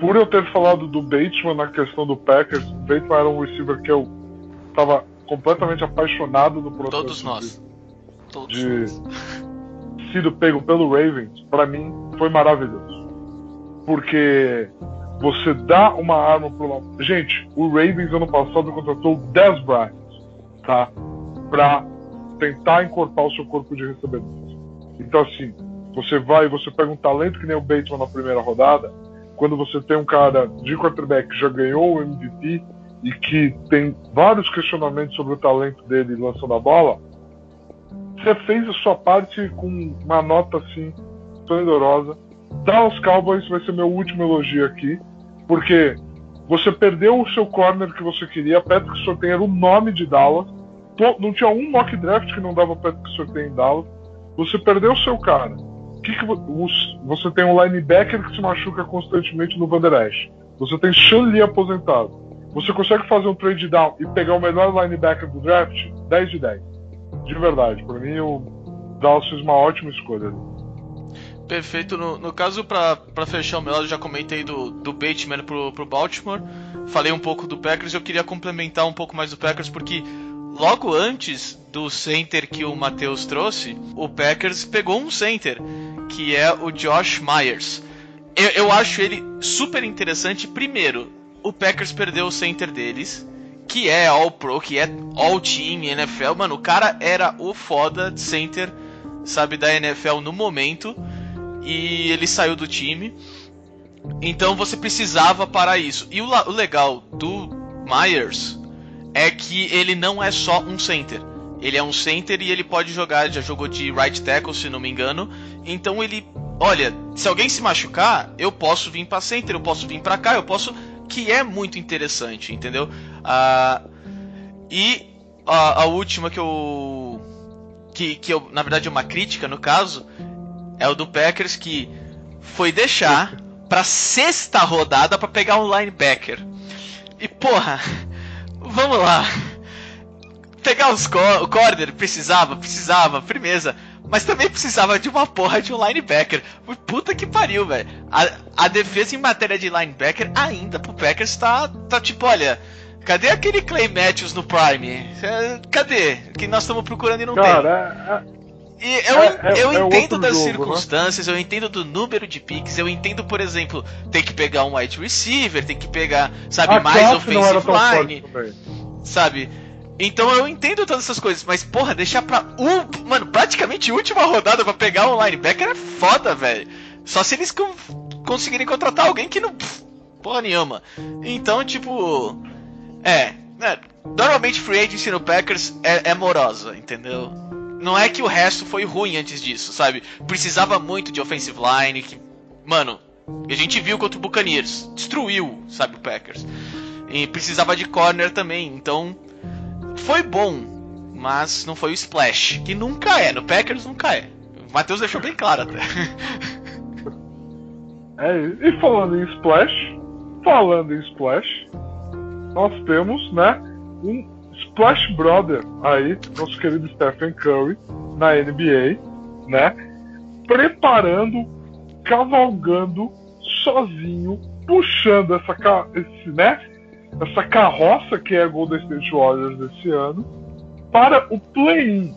por eu ter falado do Bateman na questão do Packers, o Bateman era um receiver que eu tava completamente apaixonado no processo Todos nós. Todos de nós. sido pego pelo Ravens, pra mim foi maravilhoso. Porque você dá uma arma pro. Gente, o Ravens ano passado contratou o Dez Bryant, tá? Pra tentar encorpar o seu corpo de recebedores. Então, assim, você vai, você pega um talento que nem o Bateman na primeira rodada, quando você tem um cara de quarterback que já ganhou o MVP e que tem vários questionamentos sobre o talento dele lançando a bola, você fez a sua parte com uma nota assim esplendorosa. Dallas Cowboys vai ser meu último elogio aqui, porque você perdeu o seu corner que você queria. Patrick Surtain era o nome de Dallas. Não tinha um mock draft que não dava Patrick Surtain em Dallas. Você perdeu o seu cara. Que que os- você tem um linebacker que se machuca constantemente no Van Der Esch. Você tem Sean Lee aposentado. Você consegue fazer um trade down e pegar o melhor linebacker do draft? 10 de 10. De verdade. Pra mim, o Dallas fez uma ótima escolha. Perfeito. No, no caso, pra fechar o meu lado, já comentei do, do Bateman pro, pro Baltimore. Falei um pouco do Packers. Eu queria complementar um pouco mais do Packers, porque logo antes do center que o Matheus trouxe, o Packers pegou um center, que é o Josh Myers. Eu, eu acho ele super interessante. Primeiro, o Packers perdeu o center deles, que é All Pro, que é All Team NFL. Mano, o cara era o foda center, sabe, da NFL no momento e ele saiu do time. Então você precisava para isso. E o, o legal do Myers é que ele não é só um center. Ele é um center e ele pode jogar, já jogou de right tackle, se não me engano. Então ele, olha, se alguém se machucar, eu posso vir para center, eu posso vir para cá, eu posso, que é muito interessante, entendeu? Ah, e a, a última que eu que, que eu, na verdade é uma crítica no caso, é o do Packers que foi deixar pra sexta rodada pra pegar um linebacker. E porra, vamos lá. Pegar os co o corner precisava, precisava, firmeza. Mas também precisava de uma porra de um linebacker. Puta que pariu, velho. A, a defesa em matéria de linebacker ainda pro Packers tá, tá tipo, olha. Cadê aquele Clay Matthews no Prime? É, Cadê? Que nós estamos procurando e não tem. Cara, é, E eu, É- é- eu é entendo outro das jogo, né? circunstâncias, eu entendo do número de picks, eu entendo, por exemplo, tem que pegar um wide receiver, tem que pegar, sabe, a mais offensive line, sabe? Então eu entendo todas essas coisas, mas porra, deixar pra um, mano, praticamente última rodada pra pegar um linebacker é foda, velho. Só se eles con- conseguirem contratar alguém que não, porra nenhuma. Então, tipo, é, é, normalmente free agency no Packers é, é morosa, entendeu? Não é que o resto foi ruim antes disso, sabe? Precisava muito de offensive line, que, mano, a gente viu contra o Buccaneers, destruiu, sabe, o Packers. E precisava de corner também, então foi bom, mas não foi o splash, que nunca é, no Packers nunca é. O Matheus deixou bem claro até. É, e falando em Splash, falando em Splash, nós temos, né, um Splash Brother aí, nosso querido Stephen Curry, na NBA, né, preparando, cavalgando, sozinho, puxando essa, esse, né, essa carroça que é a Golden State Warriors desse ano, para o play-in.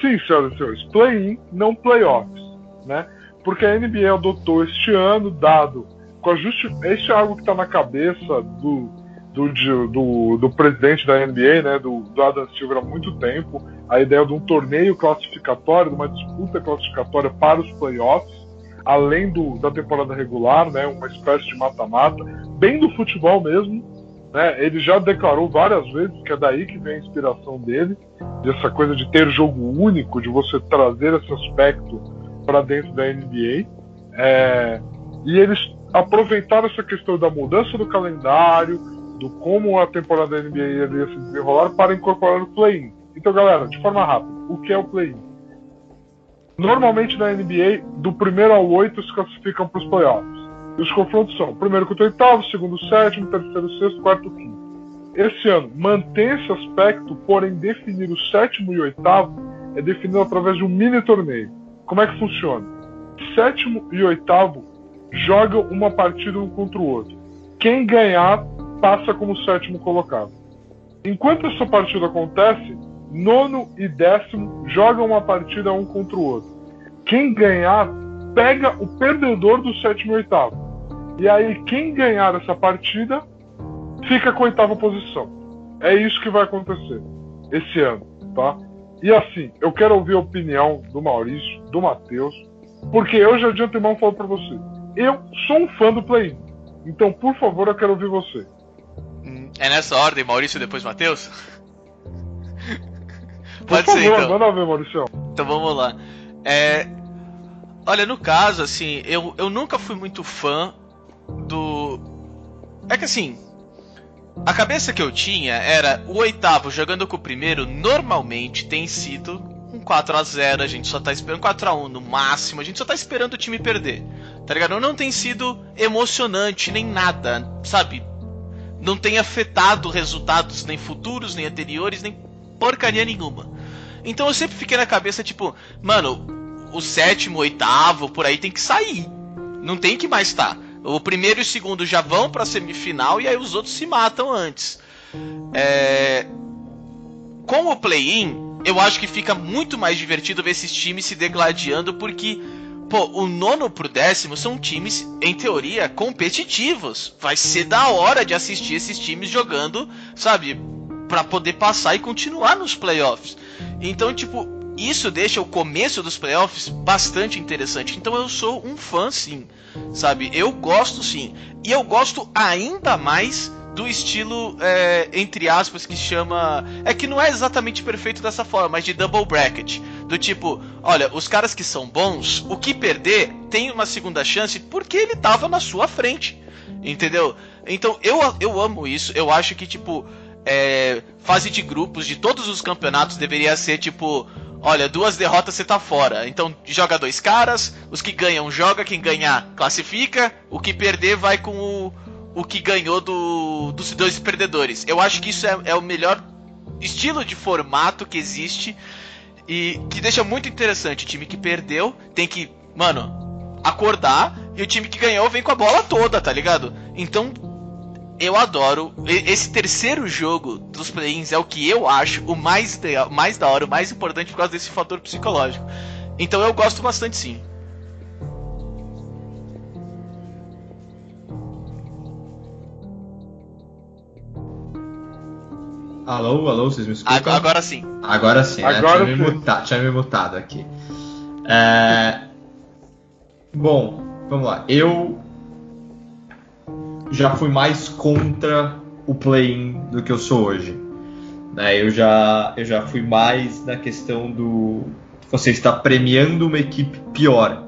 Sim, senhoras e senhores, play-in, não playoffs, né? porque a NBA adotou este ano, dado com a justi... Este é algo que está na cabeça do, do, do, do presidente da NBA, né, do, do Adam Silver há muito tempo, a ideia de um torneio classificatório, de uma disputa classificatória para os playoffs, além do, da temporada regular, né, uma espécie de mata-mata, bem do futebol mesmo. Né, ele já declarou várias vezes que é daí que vem a inspiração dele, dessa coisa de ter jogo único, de você trazer esse aspecto para dentro da NBA. É, e eles aproveitaram essa questão da mudança do calendário, do como a temporada da NBA iria se desenrolar, para incorporar o play-in. Então, galera, de forma rápida, o que é o play-in? Normalmente na NBA, do primeiro ao oito se classificam para os playoffs. Os confrontos são primeiro contra o oitavo, segundo o sétimo, terceiro, sexto, quarto, quinto. Esse ano mantém esse aspecto, porém definir o sétimo e o oitavo é definido através de um mini torneio. Como é que funciona? Sétimo e oitavo jogam uma partida um contra o outro. Quem ganhar passa como sétimo colocado. Enquanto essa partida acontece, nono e décimo jogam uma partida um contra o outro. Quem ganhar pega o perdedor do sétimo e oitavo. E aí quem ganhar essa partida fica com a oitava posição. É isso que vai acontecer esse ano, tá? E assim, eu quero ouvir a opinião do Maurício, do Matheus, porque eu já de antemão falo pra você. Eu sou um fã do play-in. Então, por favor, eu quero ouvir você. É nessa ordem, Maurício e depois Matheus? Por Pode favor, ser então. manda ver, Maurício. Então vamos lá. É, olha, no caso, assim, eu, eu nunca fui muito fã do. É que assim. A cabeça que eu tinha era o oitavo jogando com o primeiro, normalmente tem sido um 4 a 0 a gente só tá esperando 4 a 1 no máximo, a gente só tá esperando o time perder. Tá ligado? Não tem sido emocionante nem nada, sabe? Não tem afetado resultados nem futuros, nem anteriores, nem porcaria nenhuma. Então eu sempre fiquei na cabeça, tipo, mano, o sétimo, oitavo, por aí tem que sair. Não tem que mais estar. Tá. O primeiro e o segundo já vão pra semifinal e aí os outros se matam antes. É... Com o play-in, eu acho que fica muito mais divertido ver esses times se degladiando, porque, pô, o nono pro décimo são times, em teoria, competitivos. Vai ser da hora de assistir esses times jogando, sabe, para poder passar e continuar nos playoffs. Então, tipo, isso deixa o começo dos playoffs bastante interessante. Então eu sou um fã sim, sabe? Eu gosto sim. E eu gosto ainda mais do estilo, é, entre aspas, que chama. É que não é exatamente perfeito dessa forma, mas de double bracket. Do tipo, olha, os caras que são bons, o que perder tem uma segunda chance porque ele tava na sua frente. Entendeu? Então eu, eu amo isso. Eu acho que, tipo, é, fase de grupos de todos os campeonatos deveria ser tipo. Olha, duas derrotas você tá fora. Então joga dois caras, os que ganham joga, quem ganhar classifica, o que perder vai com o, o que ganhou do, dos dois perdedores. Eu acho que isso é, é o melhor estilo de formato que existe e que deixa muito interessante. O time que perdeu tem que, mano, acordar e o time que ganhou vem com a bola toda, tá ligado? Então eu adoro. Esse terceiro jogo dos play-ins é o que eu acho o mais, mais da hora, o mais importante por causa desse fator psicológico. Então eu gosto bastante sim. Alô, alô, vocês me escutam? Agora, agora sim. Agora sim, né? Agora tinha, me mutado, tinha me mutado aqui. É... Bom, vamos lá. Eu já fui mais contra o play-in do que eu sou hoje. Né? Eu, já, eu já fui mais na questão do. Você está premiando uma equipe pior.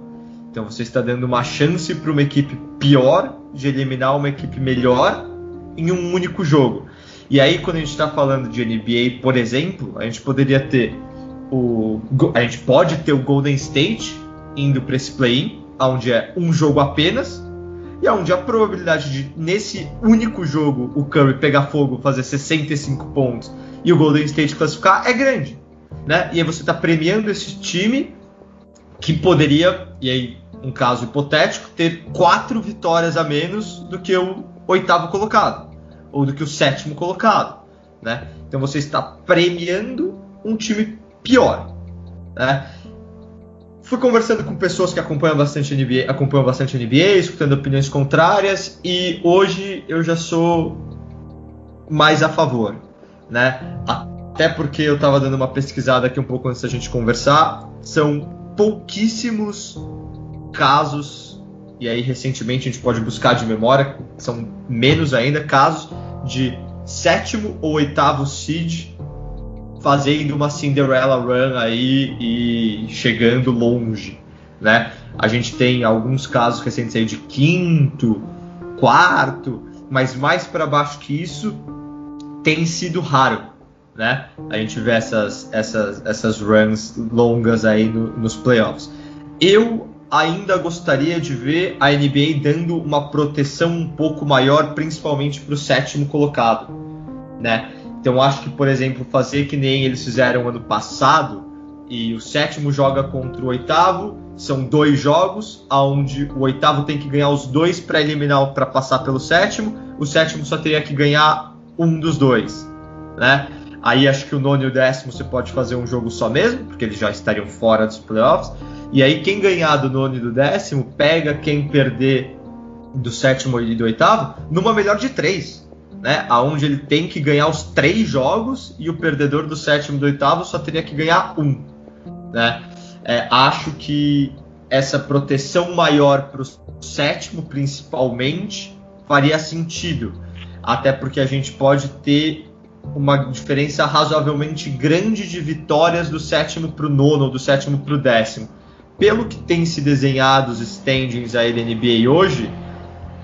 Então você está dando uma chance para uma equipe pior de eliminar uma equipe melhor em um único jogo. E aí, quando a gente está falando de NBA, por exemplo, a gente poderia ter o. A gente pode ter o Golden State indo para esse play-in, onde é um jogo apenas, e onde a probabilidade de, nesse único jogo, o Curry pegar fogo, fazer 65 pontos e o Golden State classificar é grande. Né? E aí você está premiando esse time que poderia, e aí um caso hipotético, ter quatro vitórias a menos do que o oitavo colocado, ou do que o sétimo colocado. Né? Então você está premiando um time pior. Né? Fui conversando com pessoas que acompanham bastante NBA, acompanham bastante NBA, escutando opiniões contrárias, e hoje eu já sou mais a favor, né? Até porque eu estava dando uma pesquisada aqui um pouco antes da gente conversar, são pouquíssimos casos, e aí recentemente a gente pode buscar de memória, são menos ainda casos de sétimo ou oitavo seed fazendo uma Cinderella Run aí e chegando longe, né? A gente tem alguns casos recentes aí de quinto, quarto, mas mais para baixo que isso tem sido raro, né? A gente vê essas, essas, essas runs longas aí no, nos playoffs. Eu ainda gostaria de ver a NBA dando uma proteção um pouco maior, principalmente para o sétimo colocado, né? Então acho que, por exemplo, fazer que nem eles fizeram ano passado e o sétimo joga contra o oitavo, são dois jogos, onde o oitavo tem que ganhar os dois para eliminar para passar pelo sétimo, o sétimo só teria que ganhar um dos dois, né? Aí acho que o nono e o décimo você pode fazer um jogo só mesmo, porque eles já estariam fora dos playoffs. E aí quem ganhar do nono e do décimo pega quem perder do sétimo e do oitavo numa melhor de três né, aonde ele tem que ganhar os três jogos e o perdedor do sétimo e do oitavo só teria que ganhar um. Né? É, acho que essa proteção maior para o sétimo, principalmente, faria sentido, até porque a gente pode ter uma diferença razoavelmente grande de vitórias do sétimo para o nono, ou do sétimo para o décimo. Pelo que tem se desenhado os standings aí da NBA hoje,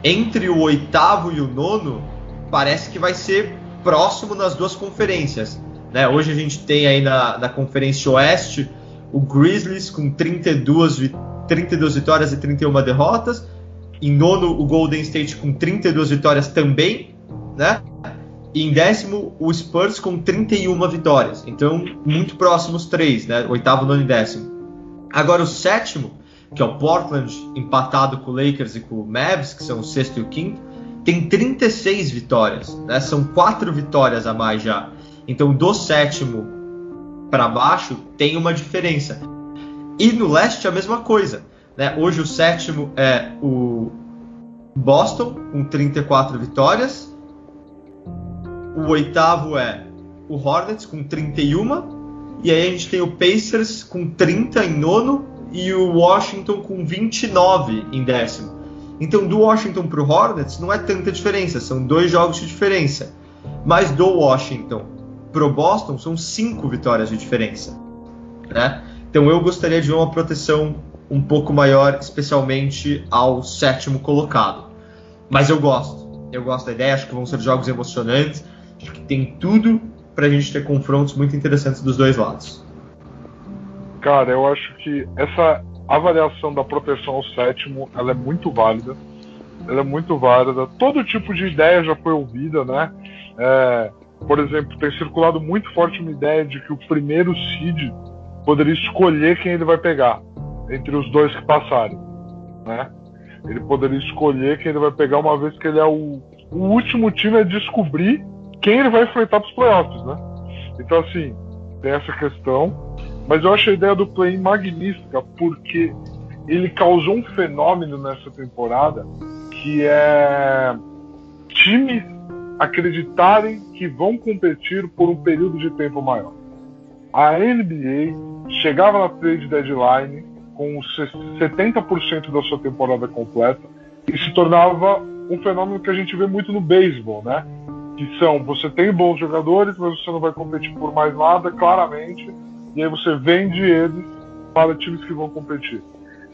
entre o oitavo e o nono, parece que vai ser próximo nas duas conferências. Né? Hoje a gente tem aí na, na Conferência Oeste o Grizzlies com 32, 32 vitórias e 31 derrotas. Em nono, o Golden State com 32 vitórias também, né? E em décimo, o Spurs com 31 vitórias. Então, muito próximos três, né? Oitavo, nono e décimo. Agora, o sétimo, que é o Portland, empatado com o Lakers e com o Mavs, que são o sexto e o quinto, tem 36 vitórias, né? São quatro vitórias a mais já. Então, do sétimo para baixo, tem uma diferença. E no leste, a mesma coisa. Né? Hoje, o sétimo é o Boston, com 34 vitórias. O oitavo é o Hornets, com 31. E aí a gente tem o Pacers com 30 em nono e o Washington com 29 em décimo. Então, do Washington para o Hornets não é tanta diferença, são dois jogos de diferença. Mas do Washington para o Boston são cinco vitórias de diferença. Né? Então, eu gostaria de uma proteção um pouco maior, especialmente ao sétimo colocado. Mas eu gosto, eu gosto da ideia, acho que vão ser jogos emocionantes, acho que tem tudo para a gente ter confrontos muito interessantes dos dois lados. Cara, eu acho que essa avaliação da proteção ao sétimo, ela é muito válida. Ela é muito válida. Todo tipo de ideia já foi ouvida, né? É, por exemplo, tem circulado muito forte uma ideia de que o primeiro seed poderia escolher quem ele vai pegar entre os dois que passarem, né? Ele poderia escolher quem ele vai pegar uma vez que ele é o, o último time a descobrir quem ele vai enfrentar para os playoffs, né? Então assim tem essa questão. Mas eu acho a ideia do play magnífica, porque ele causou um fenômeno nessa temporada que é times acreditarem que vão competir por um período de tempo maior. A NBA chegava na trade deadline com 70% da sua temporada completa e se tornava um fenômeno que a gente vê muito no beisebol, né? Que são, você tem bons jogadores, mas você não vai competir por mais nada, claramente, e aí você vende eles para times que vão competir.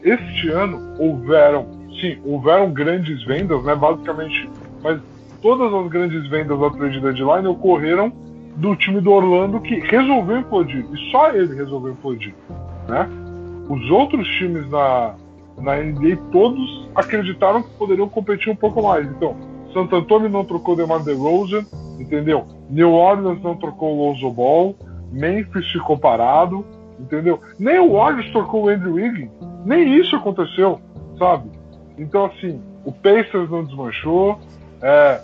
Este ano houveram, sim, houveram grandes vendas, né? Basicamente, mas todas as grandes vendas da trade deadline ocorreram do time do Orlando que resolveu implodir e só ele resolveu implodir, né? Os outros times na na NBA todos acreditaram que poderiam competir um pouco mais. Então, Santo Antônio não trocou DeMar DeRozan, entendeu? New Orleans não trocou o Lonzo Ball, Memphis ficou parado, entendeu? Nem o Warriors trocou o Andrew Wiggins, nem isso aconteceu, sabe? Então, assim, o Pacers não desmanchou, é,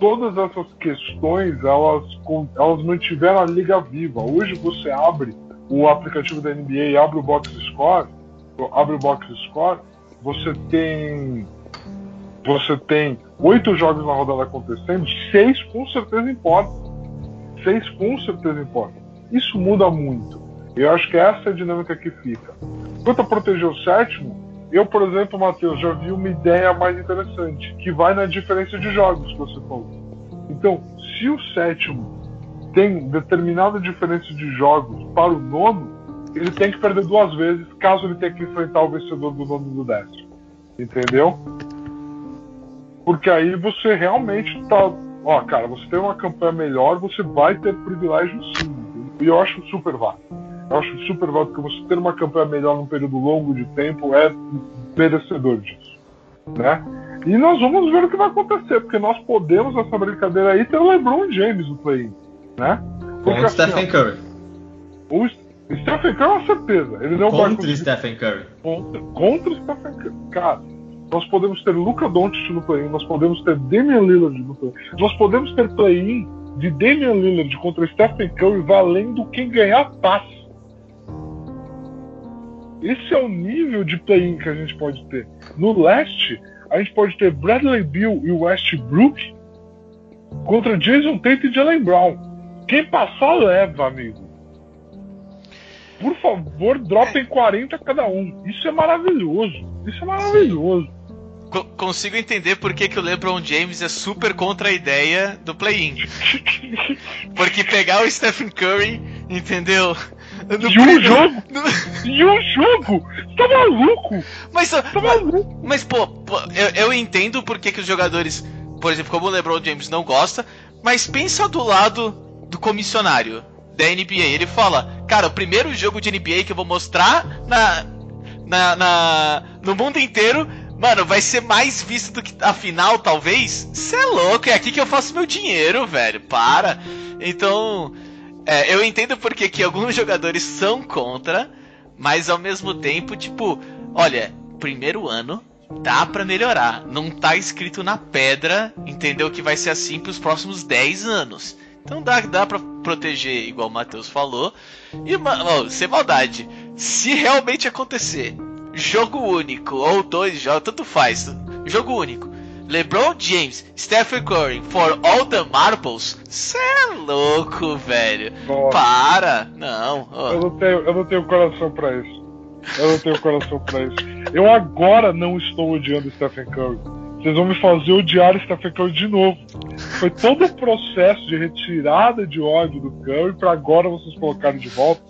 todas essas questões, elas, elas mantiveram a liga viva. Hoje você abre o aplicativo da NBA abre o Box Score, abre o Box Score, você tem você tem oito jogos na rodada acontecendo, seis com certeza importa. Seis com certeza importa. Isso muda muito. Eu acho que essa é a dinâmica que fica. Quanto a proteger o sétimo, eu, por exemplo, Matheus, já vi uma ideia mais interessante, que vai na diferença de jogos que você falou. Então, se o sétimo tem determinada diferença de jogos para o nono, ele tem que perder duas vezes, caso ele tenha que enfrentar o vencedor do nono e do décimo. Entendeu? Porque aí você realmente tá. Ó, cara, você tem uma campanha melhor, você vai ter privilégio sim. E eu acho super válido. Eu acho super válido porque você ter uma campanha melhor num período longo de tempo é merecedor disso. Né? E nós vamos ver o que vai acontecer, porque nós podemos, nessa brincadeira aí, ter o LeBron James no play né? Porque, Com o assim, Stephen Curry. O Stephen Curry é uma certeza. Ele não contra vai Stephen Curry. Contra, contra Stephen Curry. Cara, nós podemos ter Luca Doncic no play-in, nós podemos ter Damian Lillard no play-in, nós podemos ter play-in de Damian Lillard contra Stephen Curry valendo quem ganhar passe. Esse é o nível de play-in que a gente pode ter. No leste, a gente pode ter Bradley Bill e Westbrook contra Jason Tate e Jalen Brown. Quem passar leva, amigo. Por favor, dropem 40 cada um. Isso é maravilhoso. Isso é maravilhoso consigo entender por que, que o LeBron James é super contra a ideia do play-in. Porque pegar o Stephen Curry, entendeu? No e um jogo? No... E um jogo? Tá maluco? Mas, tá maluco? mas pô, pô eu, eu, entendo por que, que os jogadores, por exemplo, como o LeBron James não gosta, mas pensa do lado do comissionário da NBA. Ele fala, cara, o primeiro jogo de NBA que eu vou mostrar na, na, na no mundo inteiro, mano, vai ser mais visto do que a final, talvez. Você é louco, é aqui que eu faço meu dinheiro, velho. Para. Então, é, eu entendo porque que alguns jogadores são contra, mas ao mesmo tempo, tipo, olha, primeiro ano dá para melhorar. Não tá escrito na pedra, entendeu? Que vai ser assim pros próximos 10 anos. Então dá, dá pra proteger, igual o Matheus falou. E, mano, sem maldade, se realmente acontecer, jogo único ou dois jogos, tanto faz, jogo único. LeBron James, Stephen Curry for all the marbles? Cê é louco, velho. Nossa. Para! Não. Eu não, tenho, eu não tenho coração pra isso. Eu não tenho coração pra isso. Eu agora não estou odiando Stephen Curry. Vocês vão me fazer odiar Stephen Curry de novo. Foi todo o processo de retirada de ódio do Curry para agora vocês colocarem de volta.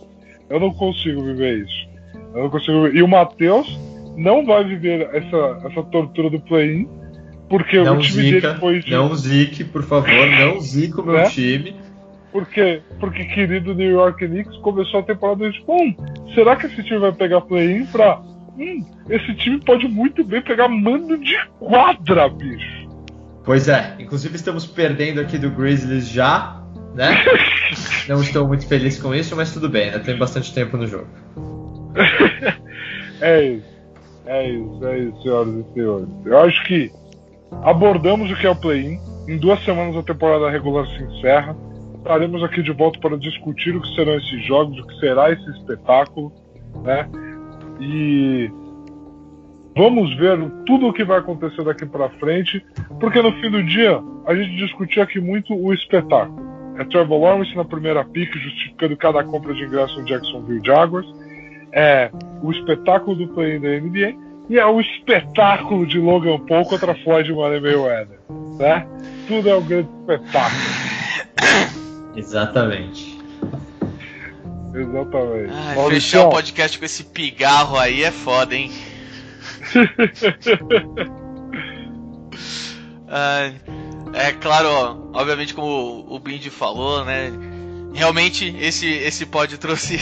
Eu não consigo viver isso. Eu não consigo viver. E o Matheus não vai viver essa, essa tortura do play-in, porque não o time zica, dele foi de. Não zique, por favor, não zica o meu Né? time. Porque, porque querido New York Knicks começou a temporada e disse, hum, será que esse time vai pegar play-in pra. Hum, esse time pode muito bem pegar mando de quadra, bicho. Pois é, inclusive estamos perdendo aqui do Grizzlies já, né? Não estou muito feliz com isso, mas tudo bem, ainda tem bastante tempo no jogo. É isso. É isso, é isso, senhoras e senhores. Eu acho que abordamos o que é o play-in. Em duas semanas a temporada regular se encerra. Estaremos aqui de volta para discutir o que serão esses jogos, o que será esse espetáculo, né? E vamos ver tudo o que vai acontecer daqui para frente, porque no fim do dia a gente discutiu aqui muito o espetáculo. É Trevor Lawrence na primeira pick, justificando cada compra de ingresso no Jacksonville Jaguars. É o espetáculo do play da NBA e é o espetáculo de Logan Paul contra Floyd Mayweather, né? Tudo é um grande espetáculo. Exatamente. Exatamente. Ai, Maurício, fechar o podcast com esse pigarro aí é foda, hein? É claro, ó, obviamente como o Bindi falou, né? Realmente esse esse pod trouxe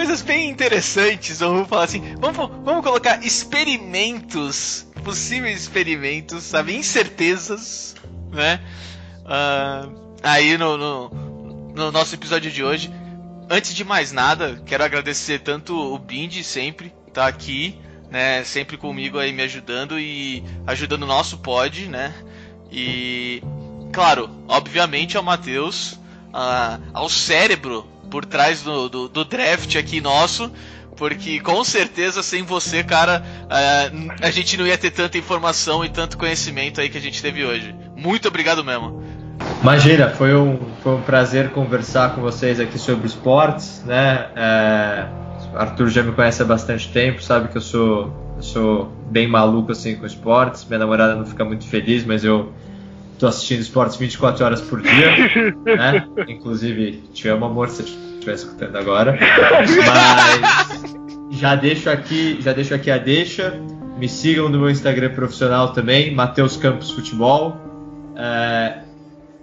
coisas bem interessantes. Vamos falar assim, vamos, vamos colocar experimentos, possíveis experimentos, sabe? Incertezas, né? Ah, aí no, no, no nosso episódio de hoje. Antes de mais nada, quero agradecer tanto o Bindi sempre tá aqui, né, sempre comigo aí me ajudando e ajudando o nosso pod, né? E claro, obviamente ao Matheus, ah, ao cérebro por trás do, do, do draft aqui nosso, porque com certeza sem você, cara, ah, a gente não ia ter tanta informação e tanto conhecimento aí que a gente teve hoje. Muito obrigado mesmo. Imagina, foi um, foi um prazer conversar com vocês aqui sobre esportes, né? É, Arthur já me conhece há bastante tempo, sabe que eu sou, eu sou bem maluco assim com esportes. Minha namorada não fica muito feliz, mas eu tô assistindo esportes 24 horas por dia, né? Inclusive, amo amor se estiver escutando agora. Mas já deixo aqui, já deixo aqui a deixa. Me sigam no meu Instagram profissional também, Matheus Campos Futebol. É,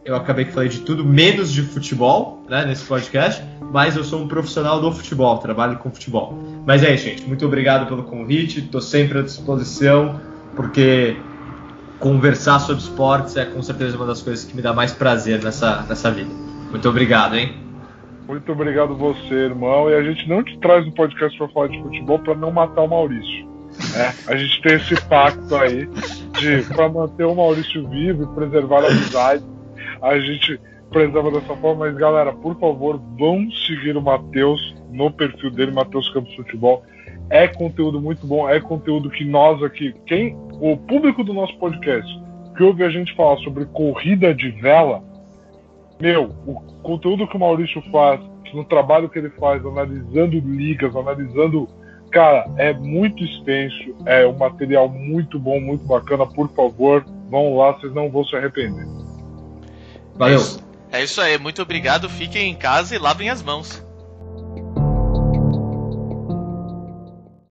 eu acabei que falei de tudo menos de futebol né, nesse podcast, mas eu sou um profissional do futebol, trabalho com futebol. Mas é isso, gente. Muito obrigado pelo convite, estou sempre à disposição, porque conversar sobre esportes é com certeza uma das coisas que me dá mais prazer nessa, nessa vida. Muito obrigado, hein? Muito obrigado você, irmão. E a gente não te traz um podcast para falar de futebol para não matar o Maurício. né? A gente tem esse pacto aí de para manter o Maurício vivo e preservar a amizade. A gente preserva dessa forma, mas galera, por favor, vão seguir o Matheus no perfil dele, Matheus Campos Futebol. É conteúdo muito bom, é conteúdo que nós aqui, quem, o público do nosso podcast, que ouve a gente falar sobre corrida de vela, meu, o conteúdo que o Maurício faz, no trabalho que ele faz, analisando ligas, analisando. Cara, é muito extenso, é um material muito bom, muito bacana. Por favor, vão lá, vocês não vão se arrepender. Valeu! É isso aí, muito obrigado. Fiquem em casa e lavem as mãos.